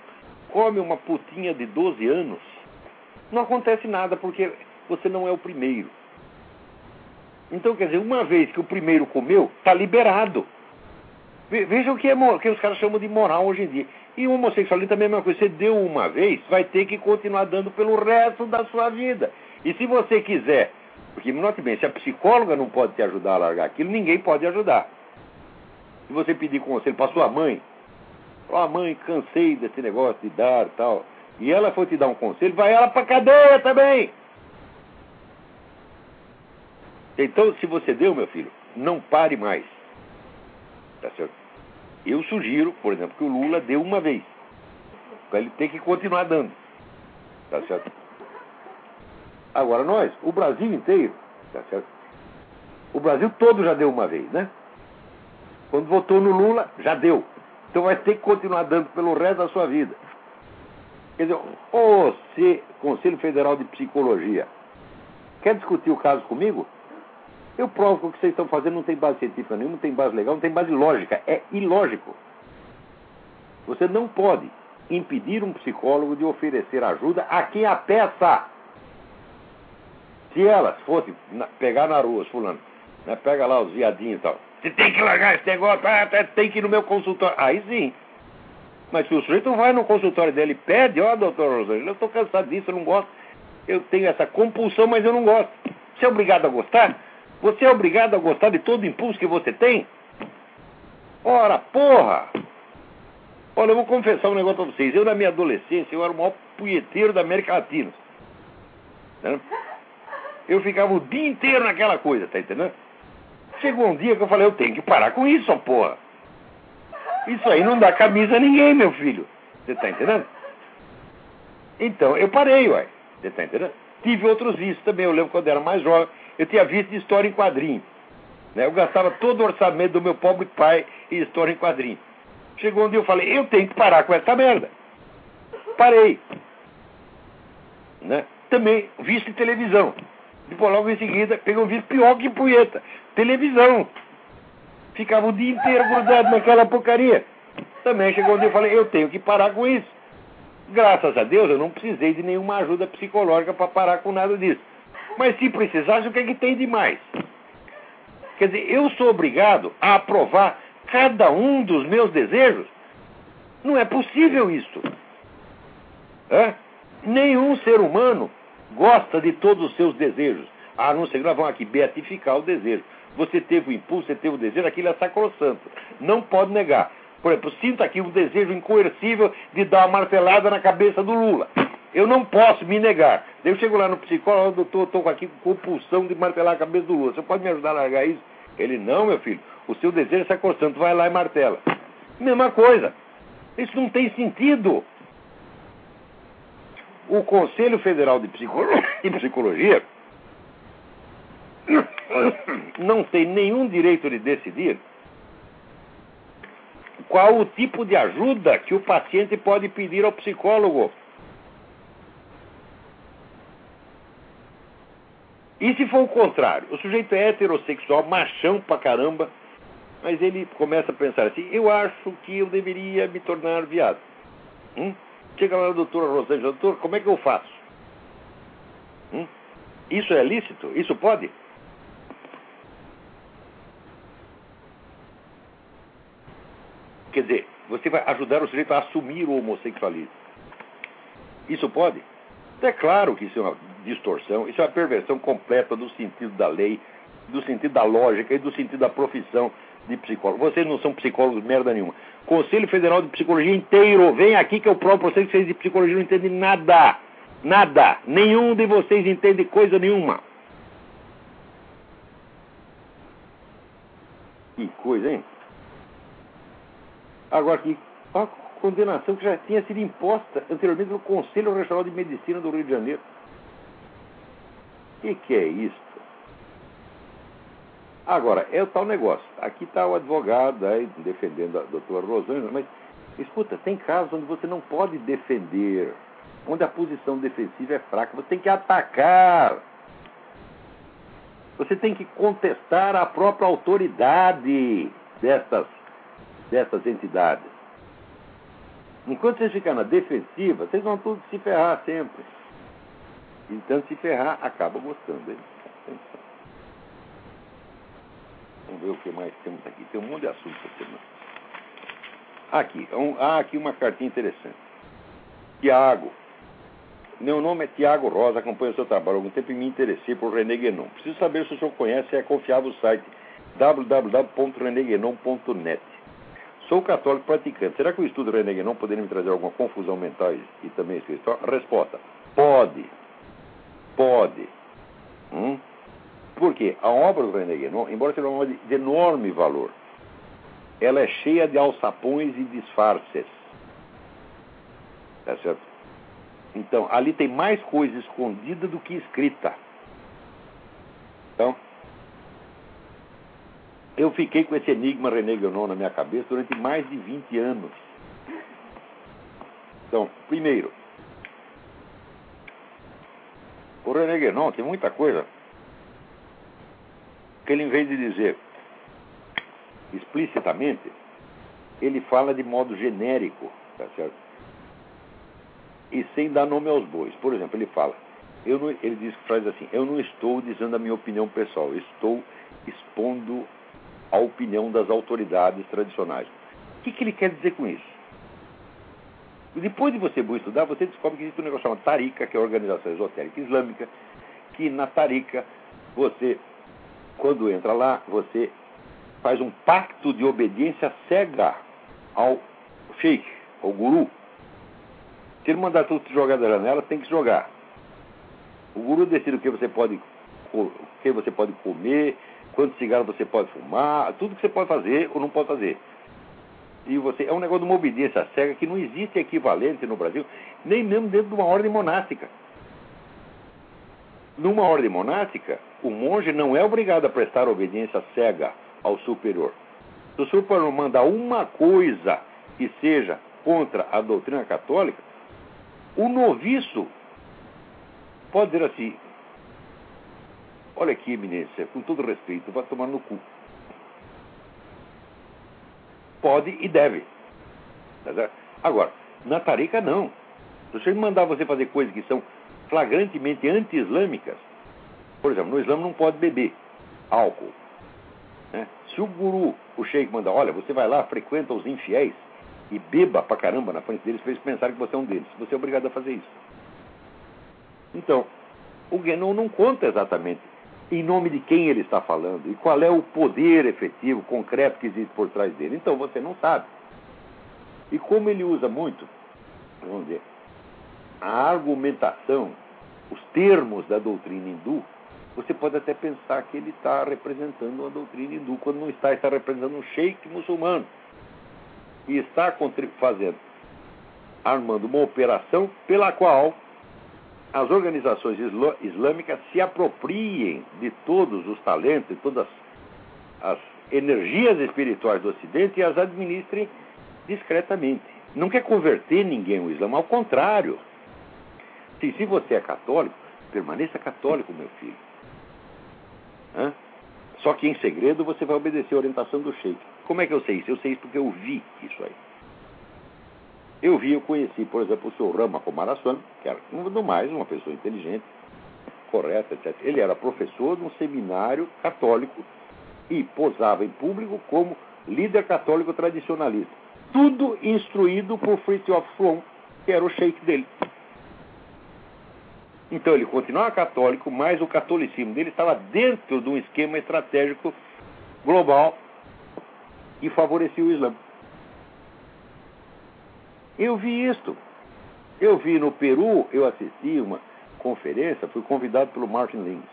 come uma putinha de 12 anos, não acontece nada, porque você não é o primeiro. Então, quer dizer, uma vez que o primeiro comeu, está liberado. Veja o que, é, que os caras chamam de moral hoje em dia. E o homossexualismo também é a mesma coisa. Você deu uma vez, vai ter que continuar dando pelo resto da sua vida. E se você quiser, porque note bem, se a psicóloga não pode te ajudar a largar aquilo, ninguém pode ajudar. Se você pedir conselho para sua mãe, ó oh, mãe, cansei desse negócio de dar tal, e ela for te dar um conselho, vai ela para cadeia também. Então, se você deu, meu filho, não pare mais. Tá certo? Eu sugiro, por exemplo, que o Lula dê uma vez. Ele ter que continuar dando. Tá certo? Agora nós, o Brasil inteiro, tá certo? O Brasil todo já deu uma vez, né? Quando votou no Lula, já deu. Então vai ter que continuar dando pelo resto da sua vida. Quer dizer, o Conselho Federal de Psicologia quer discutir o caso comigo? Eu provo que o que vocês estão fazendo não tem base científica nenhuma, não tem base legal, não tem base lógica. É ilógico. Você não pode impedir um psicólogo de oferecer ajuda a quem a peça. Se elas fossem pegar na rua, fulano, né, pega lá os viadinhos e tal. Você tem que largar esse negócio, ah, tem que ir no meu consultório. Aí sim. Mas se o sujeito vai no consultório dele e pede, ó, oh, doutor Rosângela, eu estou cansado disso, eu não gosto. Eu tenho essa compulsão, mas eu não gosto. Você é obrigado a gostar? Você é obrigado a gostar de todo impulso que você tem? Ora, porra! Olha, eu vou confessar um negócio pra vocês. Eu, na minha adolescência, eu era o maior punheteiro da América Latina. Né? Eu ficava o dia inteiro naquela coisa, tá entendendo? Chegou um dia que eu falei, eu tenho que parar com isso, porra. Isso aí não dá camisa a ninguém, meu filho. Você tá entendendo? Então, eu parei, uai. Você tá entendendo? Tive outros vícios também. Eu lembro quando era mais jovem, eu tinha visto de história em quadrinho. Né? Eu gastava todo o orçamento do meu pobre pai em história em quadrinho. Chegou um dia eu falei, eu tenho que parar com essa merda. Parei. Né? Também, visto em televisão. Depois, logo em seguida, peguei um vício pior que punheta. Televisão. Ficava o dia inteiro grudado naquela porcaria. Também chegou um dia e falei, eu tenho que parar com isso. Graças a Deus, eu não precisei de nenhuma ajuda psicológica para parar com nada disso. Mas se precisasse, o que é que tem de mais? Quer dizer, eu sou obrigado a aprovar cada um dos meus desejos? Não é possível isso. É? Nenhum ser humano gosta de todos os seus desejos. A não que nós vamos aqui beatificar o desejo. Você teve o impulso, você teve o desejo, aquilo é sacrossanto. Não pode negar. Por exemplo, sinto aqui o desejo incoercível de dar uma martelada na cabeça do Lula. Eu não posso me negar. Eu chego lá no psicólogo, doutor, estou aqui com compulsão de martelar a cabeça do Lula. Você pode me ajudar a largar isso? Ele, não, meu filho. O seu desejo é sacrossanto. Vai lá e martela. Mesma coisa. Isso não tem sentido o Conselho Federal de, de Psicologia não tem nenhum direito de decidir qual o tipo de ajuda que o paciente pode pedir ao psicólogo. E se for o contrário? O sujeito é heterossexual, machão pra caramba, mas ele começa a pensar assim: eu acho que eu deveria me tornar viado. Hum? Chega lá doutora Rosângela, doutor, como é que eu faço? Hum? Isso é lícito? Isso pode? Quer dizer, você vai ajudar o sujeito a assumir o homossexualismo. Isso pode? É claro que isso é uma distorção, isso é uma perversão completa do sentido da lei, do sentido da lógica e do sentido da profissão de psicólogo. Vocês não são psicólogos merda nenhuma. Conselho Federal de Psicologia inteiro, vem aqui que eu provo vocês que vocês de psicologia não entendem nada. Nada. Nenhum de vocês entende coisa nenhuma. Que coisa, hein? Agora aqui, a condenação que já tinha sido imposta anteriormente pelo Conselho Regional de Medicina do Rio de Janeiro. O que, que é isso? Agora, é o tal negócio. Aqui está o advogado aí defendendo a doutora Rosângela, mas escuta, tem casos onde você não pode defender, onde a posição defensiva é fraca, você tem que atacar. Você tem que contestar a própria autoridade dessas, dessas entidades. Enquanto vocês ficam na defensiva, vocês vão todos se ferrar sempre. Então, se ferrar, acaba gostando. Hein? Vamos ver o que mais temos aqui. Tem um monte de assuntos aqui. Aqui, um, há aqui uma cartinha interessante. Tiago. Meu nome é Tiago Rosa, acompanho o seu trabalho há algum tempo e me interessei por René Guénon. Preciso saber se o senhor conhece e é confiável o site www.reneguenon.net. Sou católico praticante. Será que o estudo René Guénon poderia me trazer alguma confusão mental e também espiritual? Resposta: pode. Pode. Hum? Porque a obra do René Guénon, embora seja uma obra de enorme valor, ela é cheia de alçapões e disfarces. Tá certo? Então, ali tem mais coisa escondida do que escrita. Então, eu fiquei com esse enigma René Guénon na minha cabeça durante mais de 20 anos. Então, primeiro, o René Guénon tem muita coisa que ele, em vez de dizer explicitamente, ele fala de modo genérico, tá certo? E sem dar nome aos bois. Por exemplo, ele fala, não, ele diz frase assim, eu não estou dizendo a minha opinião pessoal, estou expondo a opinião das autoridades tradicionais. O que, que ele quer dizer com isso? Depois de você estudar, você descobre que existe um negócio chamado Tarika, que é a organização esotérica islâmica, que na Tarika você quando entra lá, você faz um pacto de obediência cega ao sheikh, ao guru. Se ele mandar tudo jogar da janela, tem que jogar. O guru decide o que você pode, o que você pode comer, quantos cigarros você pode fumar, tudo que você pode fazer ou não pode fazer. E você é um negócio de uma obediência cega que não existe equivalente no Brasil, nem mesmo dentro de uma ordem monástica. Numa ordem monástica, o monge não é obrigado a prestar obediência cega ao superior. Se o superior mandar uma coisa que seja contra a doutrina católica, o noviço pode dizer assim: Olha aqui, eminência, com todo respeito, vai tomar no cu. Pode e deve. Tá Agora, na tarica, não. Se você mandar você fazer coisas que são flagrantemente anti-islâmicas. Por exemplo, no Islã não pode beber álcool. Né? Se o guru, o sheik, manda, olha, você vai lá, frequenta os infiéis e beba pra caramba na frente deles para eles pensarem que você é um deles. Você é obrigado a fazer isso. Então, o Guénon não conta exatamente em nome de quem ele está falando e qual é o poder efetivo, concreto que existe por trás dele. Então você não sabe. E como ele usa muito, vamos dizer, a argumentação, os termos da doutrina hindu, você pode até pensar que ele está representando a doutrina hindu, quando não está, está representando um sheik muçulmano. E está fazendo, armando uma operação pela qual as organizações islâmicas se apropriem de todos os talentos, de todas as energias espirituais do Ocidente e as administrem discretamente. Não quer converter ninguém ao Islã, ao contrário. Se, se você é católico, permaneça católico, meu filho. Hã? Só que em segredo você vai obedecer a orientação do sheik. Como é que eu sei isso? Eu sei isso porque eu vi isso aí. Eu vi, eu conheci, por exemplo, o senhor Rama Komaraswamy, que era, no mais, uma pessoa inteligente, correta, etc. Ele era professor de um seminário católico e posava em público como líder católico tradicionalista. Tudo instruído por Fritjof Flom, que era o sheik dele. Então ele continuava católico, mas o catolicismo dele estava dentro de um esquema estratégico global que favorecia o Islã. Eu vi isto. Eu vi no Peru, eu assisti uma conferência, fui convidado pelo Martin Lins.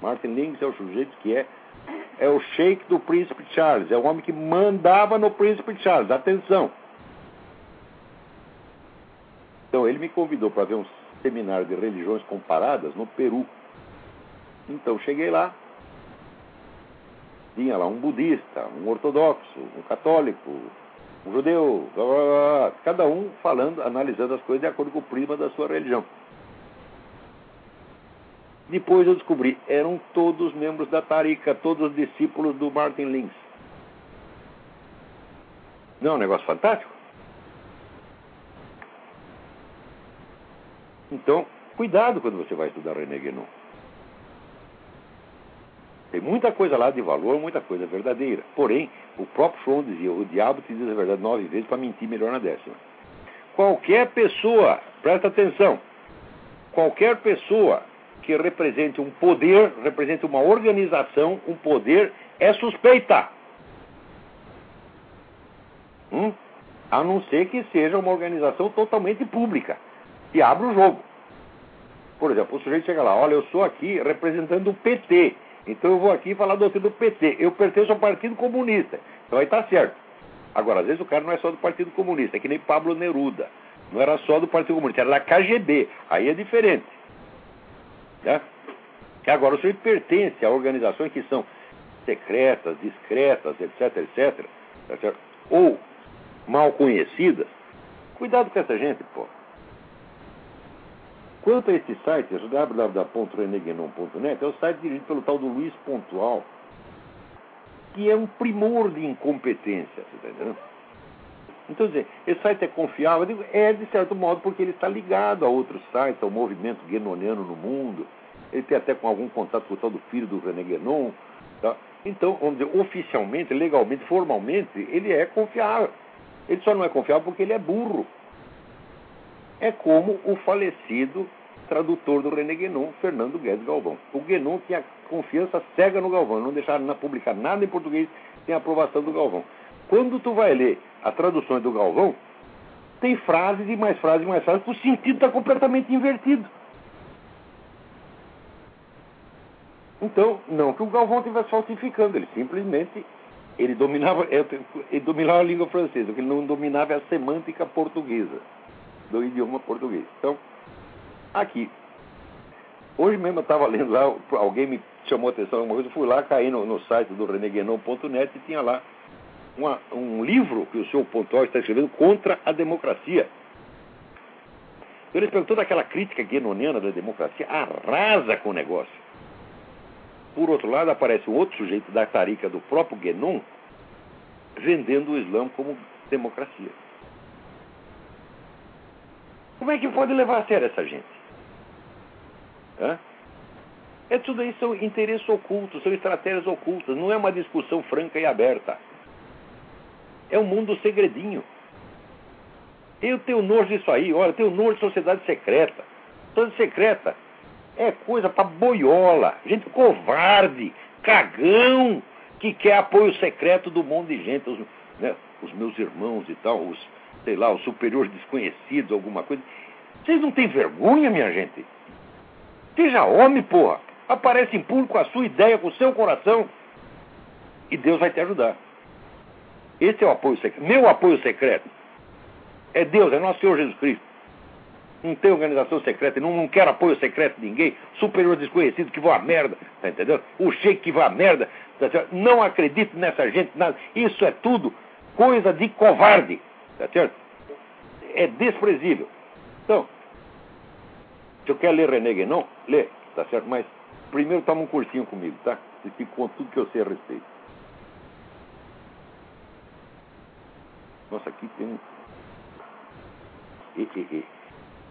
Martin Lins é o sujeito que é é o sheik do príncipe Charles, é o homem que mandava no príncipe Charles. Atenção. Então ele me convidou para ver um seminário de religiões comparadas no Peru. Então cheguei lá tinha lá um budista, um ortodoxo, um católico, um judeu, blá, blá, blá, cada um falando, analisando as coisas de acordo com o prisma da sua religião. Depois eu descobri, eram todos membros da Tarika, todos discípulos do Martin Lins. Não é um negócio fantástico? Então, cuidado quando você vai estudar René Guénon. Tem muita coisa lá de valor, muita coisa verdadeira. Porém, o próprio João dizia: o diabo te diz a verdade nove vezes para mentir melhor na décima. Qualquer pessoa, presta atenção, qualquer pessoa que represente um poder, represente uma organização, um poder, é suspeita. Hum? A não ser que seja uma organização totalmente pública, que abre o jogo. Por exemplo, o sujeito chega lá, olha, eu sou aqui representando o PT. Então eu vou aqui falar do do PT. Eu pertenço ao Partido Comunista. Então aí está certo. Agora, às vezes o cara não é só do Partido Comunista, é que nem Pablo Neruda. Não era só do Partido Comunista, era da KGB. Aí é diferente. Né? Agora, o sujeito pertence a organizações que são secretas, discretas, etc, etc, tá ou mal conhecidas. Cuidado com essa gente, pô. Quanto a esse site, www.reneguenon.net, é o site dirigido pelo tal do Luiz Pontual, que é um primor de incompetência, está entendendo? Então, dizer, esse site é confiável? Digo, é, de certo modo, porque ele está ligado a outros sites, ao movimento guenoniano no mundo. Ele tem até com algum contato com o tal do filho do René. Tá? Então, vamos dizer, oficialmente, legalmente, formalmente, ele é confiável. Ele só não é confiável porque ele é burro é como o falecido tradutor do René Guénon, Fernando Guedes Galvão. O Guénon tinha confiança cega no Galvão, não deixava publicar nada em português sem aprovação do Galvão. Quando tu vai ler as traduções do Galvão, tem frases e mais frases e mais frases, o sentido está completamente invertido. Então, não que o Galvão estivesse falsificando, ele simplesmente ele dominava, ele dominava a língua francesa, o que ele não dominava é a semântica portuguesa do idioma português. Então, aqui. Hoje mesmo eu estava lendo lá, alguém me chamou a atenção uma coisa, eu fui lá, caí no, no site do reneguenon.net e tinha lá uma, um livro que o senhor Pontório está escrevendo contra a democracia. Ele perguntou daquela crítica guenoniana da democracia, arrasa com o negócio. Por outro lado, aparece um outro sujeito da tarica do próprio Guénon vendendo o Islã como democracia. Como é que pode levar a sério essa gente? Hã? É tudo isso são interesses ocultos, são estratégias ocultas, não é uma discussão franca e aberta. É um mundo segredinho. Eu tenho nojo disso aí, olha, tenho nojo de sociedade secreta. Sociedade secreta é coisa para boiola, gente covarde, cagão, que quer apoio secreto do mundo de gente, os, né, os meus irmãos e tal, os, sei lá, os superiores desconhecidos, alguma coisa. Vocês não têm vergonha, minha gente? Seja homem, porra. Aparece em público a sua ideia, com o seu coração. E Deus vai te ajudar. Esse é o apoio secreto. Meu apoio secreto é Deus, é nosso Senhor Jesus Cristo. Não tem organização secreta, não, não quero apoio secreto de ninguém. Superior desconhecido que vão a merda, tá entendendo? O sheik que vai a merda. Tá não acredito nessa gente, nada. Isso é tudo coisa de covarde. Tá certo? É desprezível. Então, se eu quero ler René Guénon, lê, tá certo? Mas primeiro toma um cursinho comigo, tá? E te conto tudo que eu sei a respeito. Nossa, aqui tem um. E, e, e.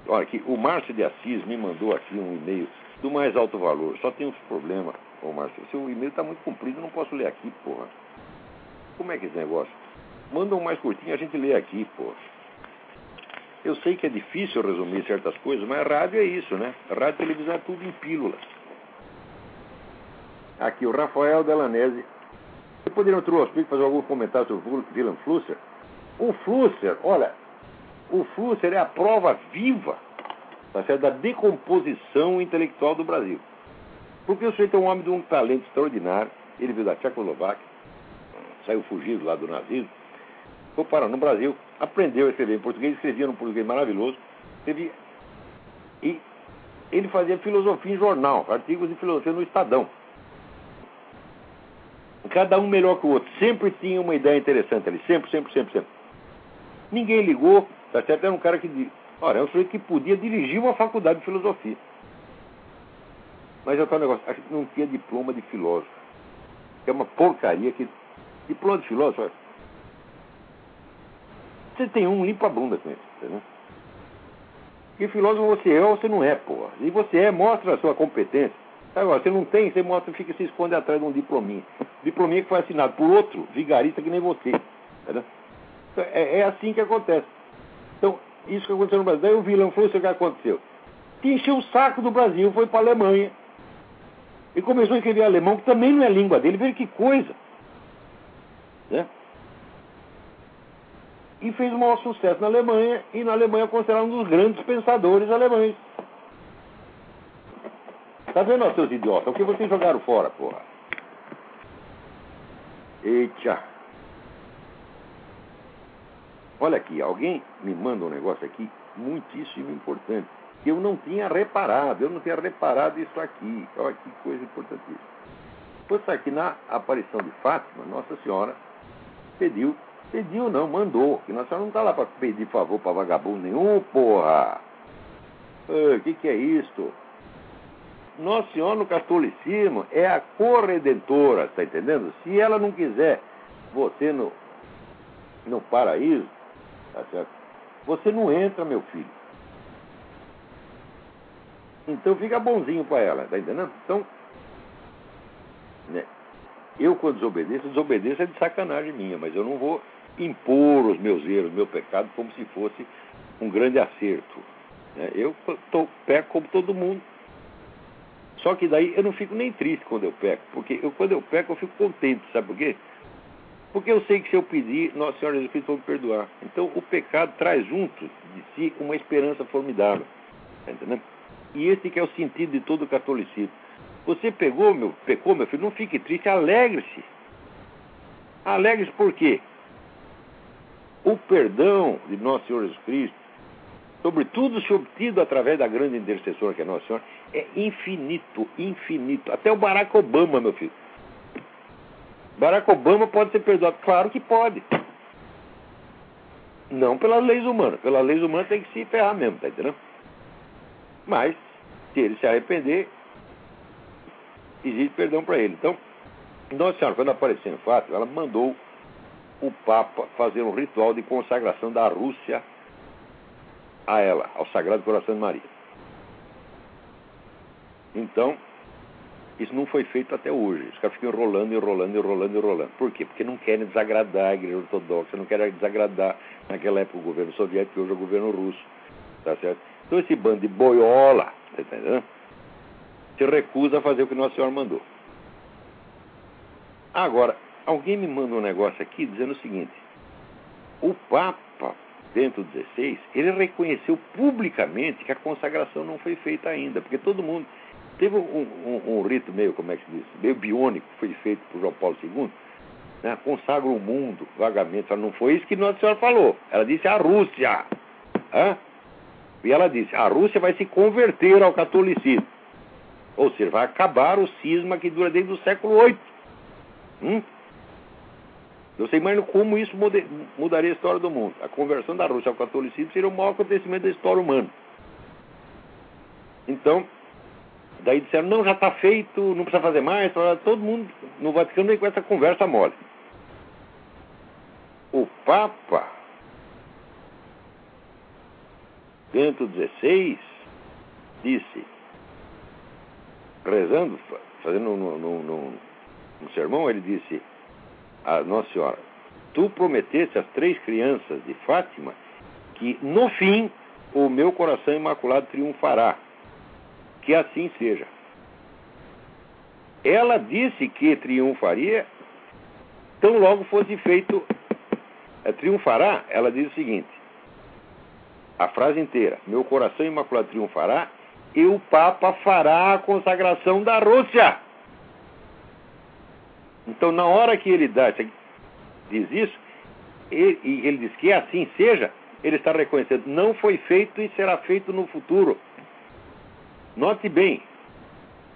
Olha aqui, o Márcio de Assis me mandou aqui um e-mail do mais alto valor. Só tem uns problemas, ô Márcio. Seu e-mail está muito comprido, não posso ler aqui, porra. Como é que é esse negócio? Manda um mais curtinho, a gente lê aqui, pô. Eu sei que é difícil resumir certas coisas, mas rádio é isso, né? Rádio e televisão é tudo em pílulas. Aqui, o Rafael Delanese. Você poderia, Truospic, fazer algum comentário sobre o William Flusser? O Flusser, olha, o Flusser é a prova viva tá certo? da decomposição intelectual do Brasil. Porque o sujeito é um homem de um talento extraordinário. Ele veio da Tchecoslováquia, saiu fugido lá do nazismo foi parar no Brasil, aprendeu a escrever em português, escrevia num português maravilhoso, escrevia, e ele fazia filosofia em jornal, artigos de filosofia no Estadão. Cada um melhor que o outro. Sempre tinha uma ideia interessante ali. Sempre, sempre, sempre, sempre. Ninguém ligou. Tá certo? Era um cara que. Olha, é um sujeito que podia dirigir uma faculdade de filosofia. Mas é tal negócio. Não tinha diploma de filósofo. Que é uma porcaria que. Diploma de filósofo. Você tem um, limpa a bunda com isso. Entendeu? Que filósofo você é ou você não é, porra. E você é, mostra a sua competência. Agora, você não tem, você mostra, fica se esconde atrás de um diplominha. Diplominha que foi assinado por outro vigarista que nem você. Então, é, é, assim que acontece. Então, isso que aconteceu no Brasil. Daí o vilão falou: o que aconteceu? Que encheu o saco do Brasil, foi para a Alemanha. E começou a escrever alemão, que também não é língua dele. Veja que coisa. Né? E fez um maior sucesso na Alemanha, e na Alemanha é considerado um dos grandes pensadores alemães. Tá vendo, ó, seus idiotas? O que vocês jogaram fora, porra? Eita! Olha aqui, alguém me manda um negócio aqui muitíssimo importante, que eu não tinha reparado, eu não tinha reparado isso aqui. Olha que coisa importantíssima. Pois aqui na aparição de Fátima, Nossa Senhora pediu Pediu não, mandou. Que Nossa Senhora não está lá para pedir favor para vagabundo nenhum, porra. O que, que é isto? Nossa Senhora no catolicismo é a corredentora, está entendendo? Se ela não quiser você no, no paraíso, tá certo? Você não entra, meu filho. Então fica bonzinho para ela, tá entendendo? Então, né? Eu, quando desobedeço, desobedeço é de sacanagem minha, mas eu não vou impor os meus erros, meu pecado, como se fosse um grande acerto. Né? Eu tô, peco como todo mundo. Só que daí eu não fico nem triste quando eu peco, porque eu, quando eu peco eu fico contente, sabe por quê? Porque eu sei que se eu pedir, Nossa Senhora Jesus Cristo vai me perdoar. Então o pecado traz junto de si uma esperança formidável. Tá? E esse que é o sentido de todo o catolicismo. Você pegou, meu, pecou, meu filho, não fique triste, alegre-se. Alegre-se por quê? O perdão de Nosso Senhor Jesus Cristo, sobretudo se obtido através da grande intercessora que é Nossa Senhora, é infinito, infinito. Até o Barack Obama, meu filho. Barack Obama pode ser perdoado? Claro que pode. Não pelas leis humanas. Pelas leis humanas tem que se ferrar mesmo, tá entendendo? Mas, se ele se arrepender, existe perdão para ele. Então, Nossa Senhora, quando apareceu em fato, ela mandou o Papa fazer um ritual de consagração da Rússia a ela, ao Sagrado Coração de Maria. Então, isso não foi feito até hoje. Os caras ficam enrolando, enrolando, enrolando, enrolando. Por quê? Porque não querem desagradar a igreja ortodoxa, não querem desagradar naquela época o governo soviético e hoje é o governo russo. Tá certo? Então esse bando de boiola, tá? Se recusa a fazer o que Nossa Senhora mandou. Agora, Alguém me manda um negócio aqui dizendo o seguinte: o Papa Bento XVI, ele reconheceu publicamente que a consagração não foi feita ainda, porque todo mundo teve um, um, um rito meio, como é que se diz, meio biônico, que foi feito por João Paulo II, né, consagra o mundo vagamente. Não foi isso que Nossa Senhora falou. Ela disse a Rússia. Hã? E ela disse: a Rússia vai se converter ao catolicismo. Ou seja, vai acabar o cisma que dura desde o século VIII. Hum? Você imagina como isso mudaria a história do mundo. A conversão da Rússia ao catolicismo seria o maior acontecimento da história humana. Então, daí disseram, não, já está feito, não precisa fazer mais, todo mundo no Vaticano vem com essa conversa mole. O Papa Bento XVI disse, rezando, fazendo um, um, um sermão, ele disse, a Nossa Senhora, tu prometeste às três crianças de Fátima que no fim o meu coração imaculado triunfará. Que assim seja. Ela disse que triunfaria, tão logo fosse feito. É, triunfará, ela diz o seguinte: a frase inteira, meu coração imaculado triunfará, e o Papa fará a consagração da Rússia. Então, na hora que ele dá, diz isso, ele, e ele diz que assim seja, ele está reconhecendo, não foi feito e será feito no futuro. Note bem,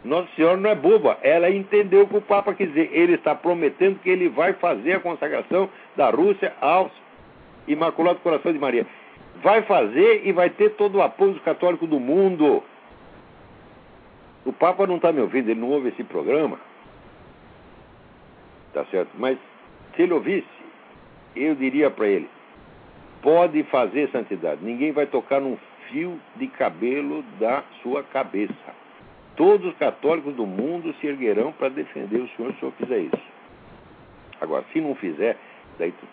Nossa Senhora não é boba, ela entendeu o que o Papa quis dizer. Ele está prometendo que ele vai fazer a consagração da Rússia aos Imaculado Coração de Maria. Vai fazer e vai ter todo o apoio dos católicos do mundo. O Papa não está me ouvindo, ele não ouve esse programa. Tá certo? Mas se ele ouvisse, eu diria para ele: pode fazer santidade, ninguém vai tocar num fio de cabelo da sua cabeça. Todos os católicos do mundo se erguerão para defender o senhor se o senhor fizer isso. Agora, se não fizer, daí tu,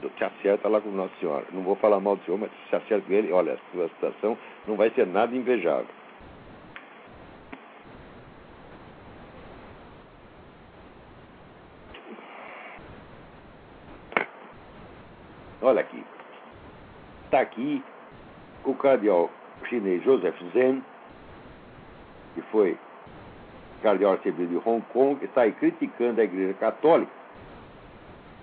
tu te acerta lá com Nossa Senhora. Não vou falar mal do senhor, mas se acerta com ele, olha, a sua situação não vai ser nada invejável. Olha aqui. Está aqui o cardeal chinês Joseph Zen, que foi cardeal arcebispo de Hong Kong, que está aí criticando a Igreja Católica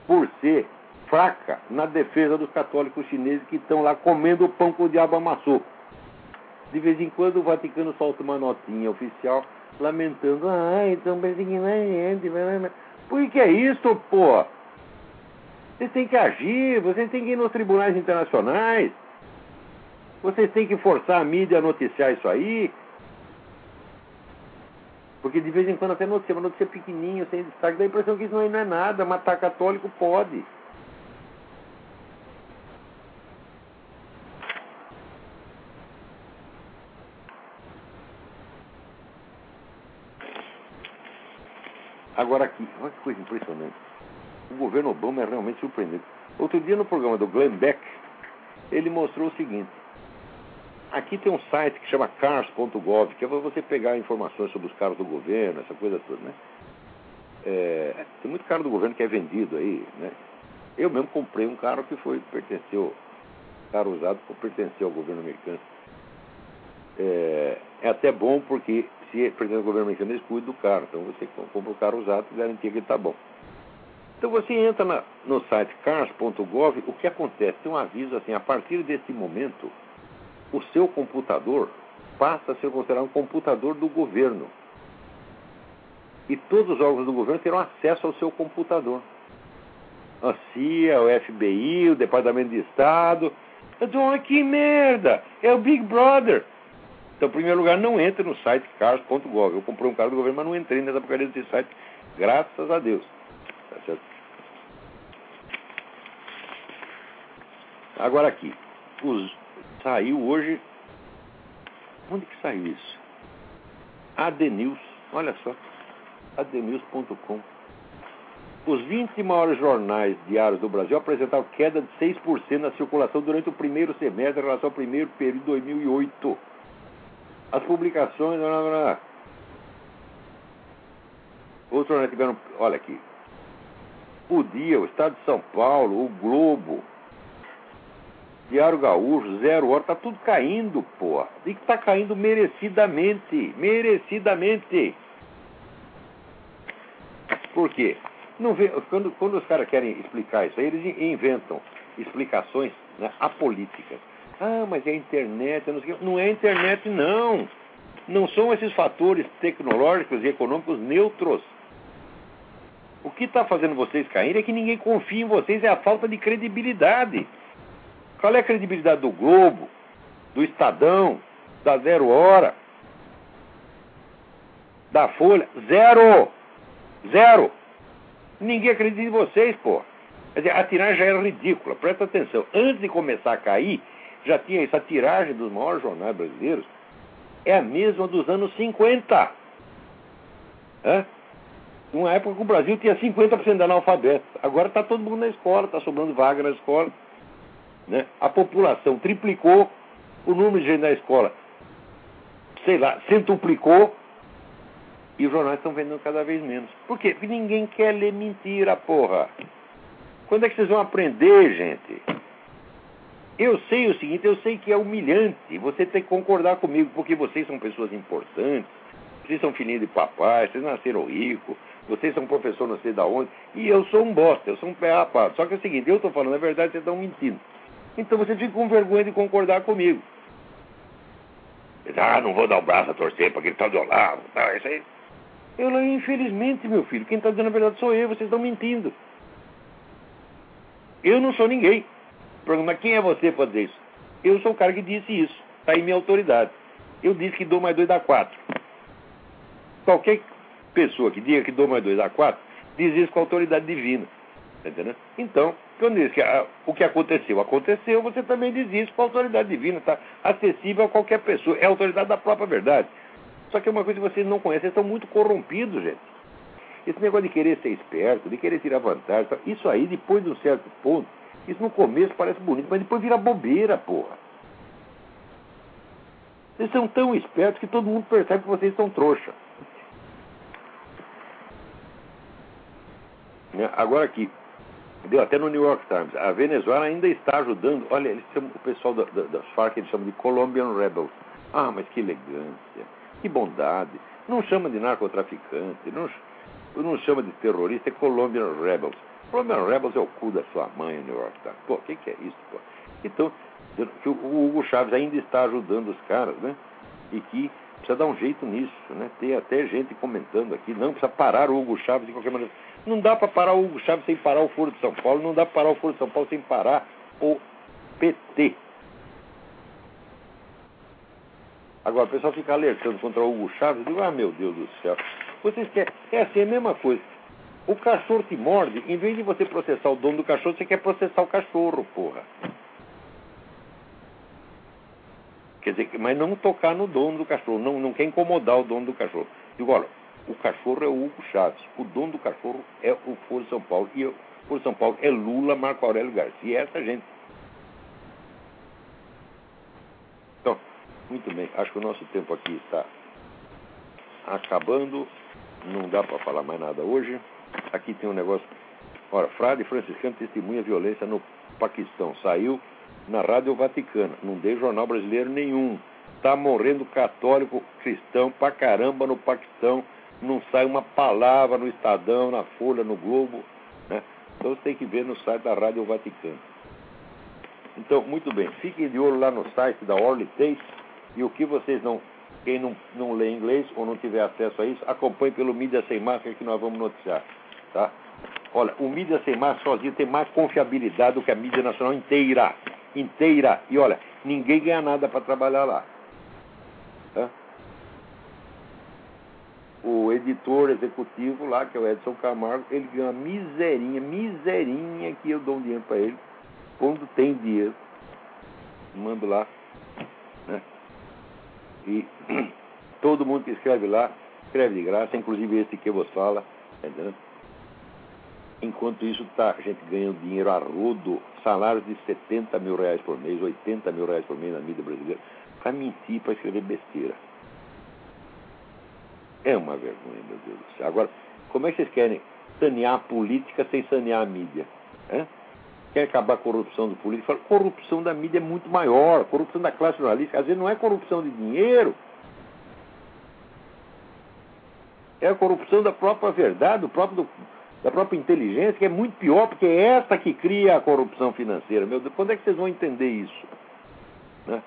por ser fraca na defesa dos católicos chineses que estão lá comendo o pão que o diabo amassou. De vez em quando o Vaticano solta uma notinha oficial lamentando, ai, estão perseguindo a gente. Por que é isso, pô? Vocês têm que agir, vocês têm que ir nos tribunais internacionais. Vocês têm que forçar a mídia a noticiar isso aí. Porque de vez em quando até notícia, uma notícia pequenininha, sem destaque, dá a impressão que isso não é nada. Matar católico pode. Agora aqui, olha que coisa impressionante governo Obama é realmente surpreendente. Outro dia, no programa do Glenn Beck, ele mostrou o seguinte: aqui tem um site que chama cars.gov, que é para você pegar informações sobre os carros do governo, essa coisa toda, né? É, tem muito carro do governo que é vendido aí, né? Eu mesmo comprei um carro que foi pertenceu, carro usado que pertenceu ao governo americano. É, é até bom porque se pertence ao governo americano, eles cuidam do carro. Então você compra o carro usado e garantia que ele está bom. Então você entra na, no site cars.gov, o que acontece? Tem um aviso assim, a partir desse momento, o seu computador passa a ser considerado um computador do governo. E todos os órgãos do governo terão acesso ao seu computador. A CIA, o FBI, o Departamento de Estado. Então, que merda! É o Big Brother! Então, em primeiro lugar, não entre no site cars.gov. Eu comprei um carro do governo, mas não entrei nessa porcaria desse site, graças a Deus. Tá certo? Agora aqui, os, saiu hoje. Onde que saiu isso? Adenews, olha só, adenews.com. Os 20 maiores jornais diários do Brasil apresentaram queda de 6% na circulação durante o primeiro semestre em relação ao primeiro período de 2008. As publicações. Blá, blá. Outros jornais tiveram. Olha aqui. O Dia, o Estado de São Paulo, o Globo, Diário Gaúcho, Zero Hora, tá tudo caindo, pô. E que tá caindo merecidamente. Merecidamente. Por quê? Não vê, quando, quando os caras querem explicar isso aí, eles inventam explicações né, apolíticas. Ah, mas é a internet, não, sei, não é a internet, não. Não são esses fatores tecnológicos e econômicos neutros. O que está fazendo vocês caírem é que ninguém confia em vocês, é a falta de credibilidade. Qual é a credibilidade do Globo, do Estadão, da Zero Hora, da Folha? Zero! Zero! Ninguém acredita em vocês, pô. Quer dizer, a tiragem já era ridícula. Presta atenção. Antes de começar a cair, já tinha isso. A tiragem dos maiores jornais brasileiros é a mesma dos anos 50. Hã? Uma época que o Brasil tinha 50% de analfabetos. Agora está todo mundo na escola, está sobrando vaga na escola. Né? A população triplicou, o número de gente na escola, sei lá, centuplicou, e os jornais estão vendendo cada vez menos. Por quê? Porque ninguém quer ler mentira, porra. Quando é que vocês vão aprender, gente? Eu sei o seguinte, eu sei que é humilhante você ter que concordar comigo, porque vocês são pessoas importantes, vocês são filhinhos de papai, vocês nasceram ricos, vocês são professor não sei da onde, e eu sou um bosta, eu sou um pé rapado. Só que é o seguinte, eu estou falando a verdade, vocês estão mentindo. Então você fica com vergonha de concordar comigo. Ah, não vou dar o braço a torcer para aquele tal de Olavo. Não, isso aí. Eu, infelizmente, meu filho, quem está dizendo a verdade sou eu, vocês estão mentindo. Eu não sou ninguém. Mas quem é você para dizer isso? Eu sou o cara que disse isso. Está aí minha autoridade. Eu disse que dou mais dois dá quatro. Qualquer pessoa que diga que dou mais dois dá quatro, diz isso com autoridade divina. Tá entendeu? Então, quando diz que ah, o que aconteceu, aconteceu, você também diz isso com autoridade divina, está acessível a qualquer pessoa. É a autoridade da própria verdade. Só que é uma coisa que vocês não conhecem, eles estão muito corrompidos, gente. Esse negócio de querer ser esperto, de querer tirar vantagem, isso aí, depois de um certo ponto, isso no começo parece bonito, mas depois vira bobeira, porra. Vocês são tão espertos que todo mundo percebe que vocês são trouxa. Né? Agora aqui, deu até no New York Times, a Venezuela ainda está ajudando, olha, eles chamam, o pessoal da, da, das Farc eles chamam de Colombian Rebels. Ah, mas que elegância, que bondade. Não chama de narcotraficante, não, não chama de terrorista, é Colombian Rebels. Colombian Rebels é o cu da sua mãe, New York Times. Pô, o que, que é isso, pô? Então, que o Hugo Chaves ainda está ajudando os caras, né? E que precisa dar um jeito nisso, né? Tem até gente comentando aqui, não precisa parar o Hugo Chaves de qualquer maneira. Não dá para parar o Hugo Chaves sem parar o Foro de São Paulo, não dá para parar o Foro de São Paulo sem parar o PT. Agora, o pessoal fica alertando contra o Hugo Chaves, eu digo, ah, meu Deus do céu. Vocês querem, é assim, é a mesma coisa. O cachorro te morde, em vez de você processar o dono do cachorro, você quer processar o cachorro, porra. Quer dizer, mas não tocar no dono do cachorro, não, não quer incomodar o dono do cachorro. Digo, olha, o cachorro é o Hugo Chaves, o dono do cachorro é o Foro São Paulo, e o Foro São Paulo é Lula, Marco Aurélio Garcia, é essa gente. Então, muito bem, acho que o nosso tempo aqui está acabando, não dá para falar mais nada hoje. Aqui tem um negócio. Ora, frade franciscano testemunha violência no Paquistão. Saiu na Rádio Vaticana, não dei jornal brasileiro nenhum. Tá morrendo católico cristão pra caramba no Paquistão. Não sai uma palavra no Estadão, na Folha, no Globo. Né? Então você tem que ver no site da Rádio Vaticano. Então, muito bem, fiquem de olho lá no site da Orly Tate e o que vocês não, quem não, não lê inglês ou não tiver acesso a isso, acompanhe pelo Mídia Sem Máscara que nós vamos noticiar. Tá? Olha, o Mídia Sem Máscara sozinho tem mais confiabilidade do que a mídia nacional inteira inteira. E olha, ninguém ganha nada para trabalhar lá. Tá? O editor executivo lá, que é o Edson Camargo, ele ganha uma miserinha, miserinha que eu dou um dinheiro para ele. Quando tem dinheiro, mando lá. Né? E todo mundo que escreve lá, escreve de graça, inclusive esse que vos fala. Tá? Enquanto isso, tá a gente ganhando dinheiro a rodo, salários de 70 mil reais por mês, 80 mil reais por mês na mídia brasileira, para mentir, para escrever besteira. É uma vergonha, meu Deus do céu. Agora, como é que vocês querem sanear a política sem sanear a mídia? É? Quer acabar a corrupção do político? Fala, corrupção da mídia é muito maior, corrupção da classe jornalística, às vezes não é corrupção de dinheiro, é a corrupção da própria verdade, do próprio da própria inteligência, que é muito pior, porque é essa que cria a corrupção financeira. Meu Deus, quando é que vocês vão entender isso? Né?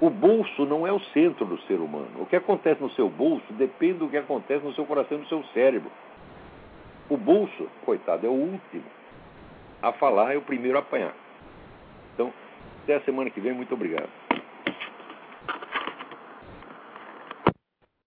O bolso não é o centro do ser humano. O que acontece no seu bolso depende do que acontece no seu coração e no seu cérebro. O bolso, coitado, é o último a falar, é o primeiro a apanhar. Então, até a semana que vem, muito obrigado.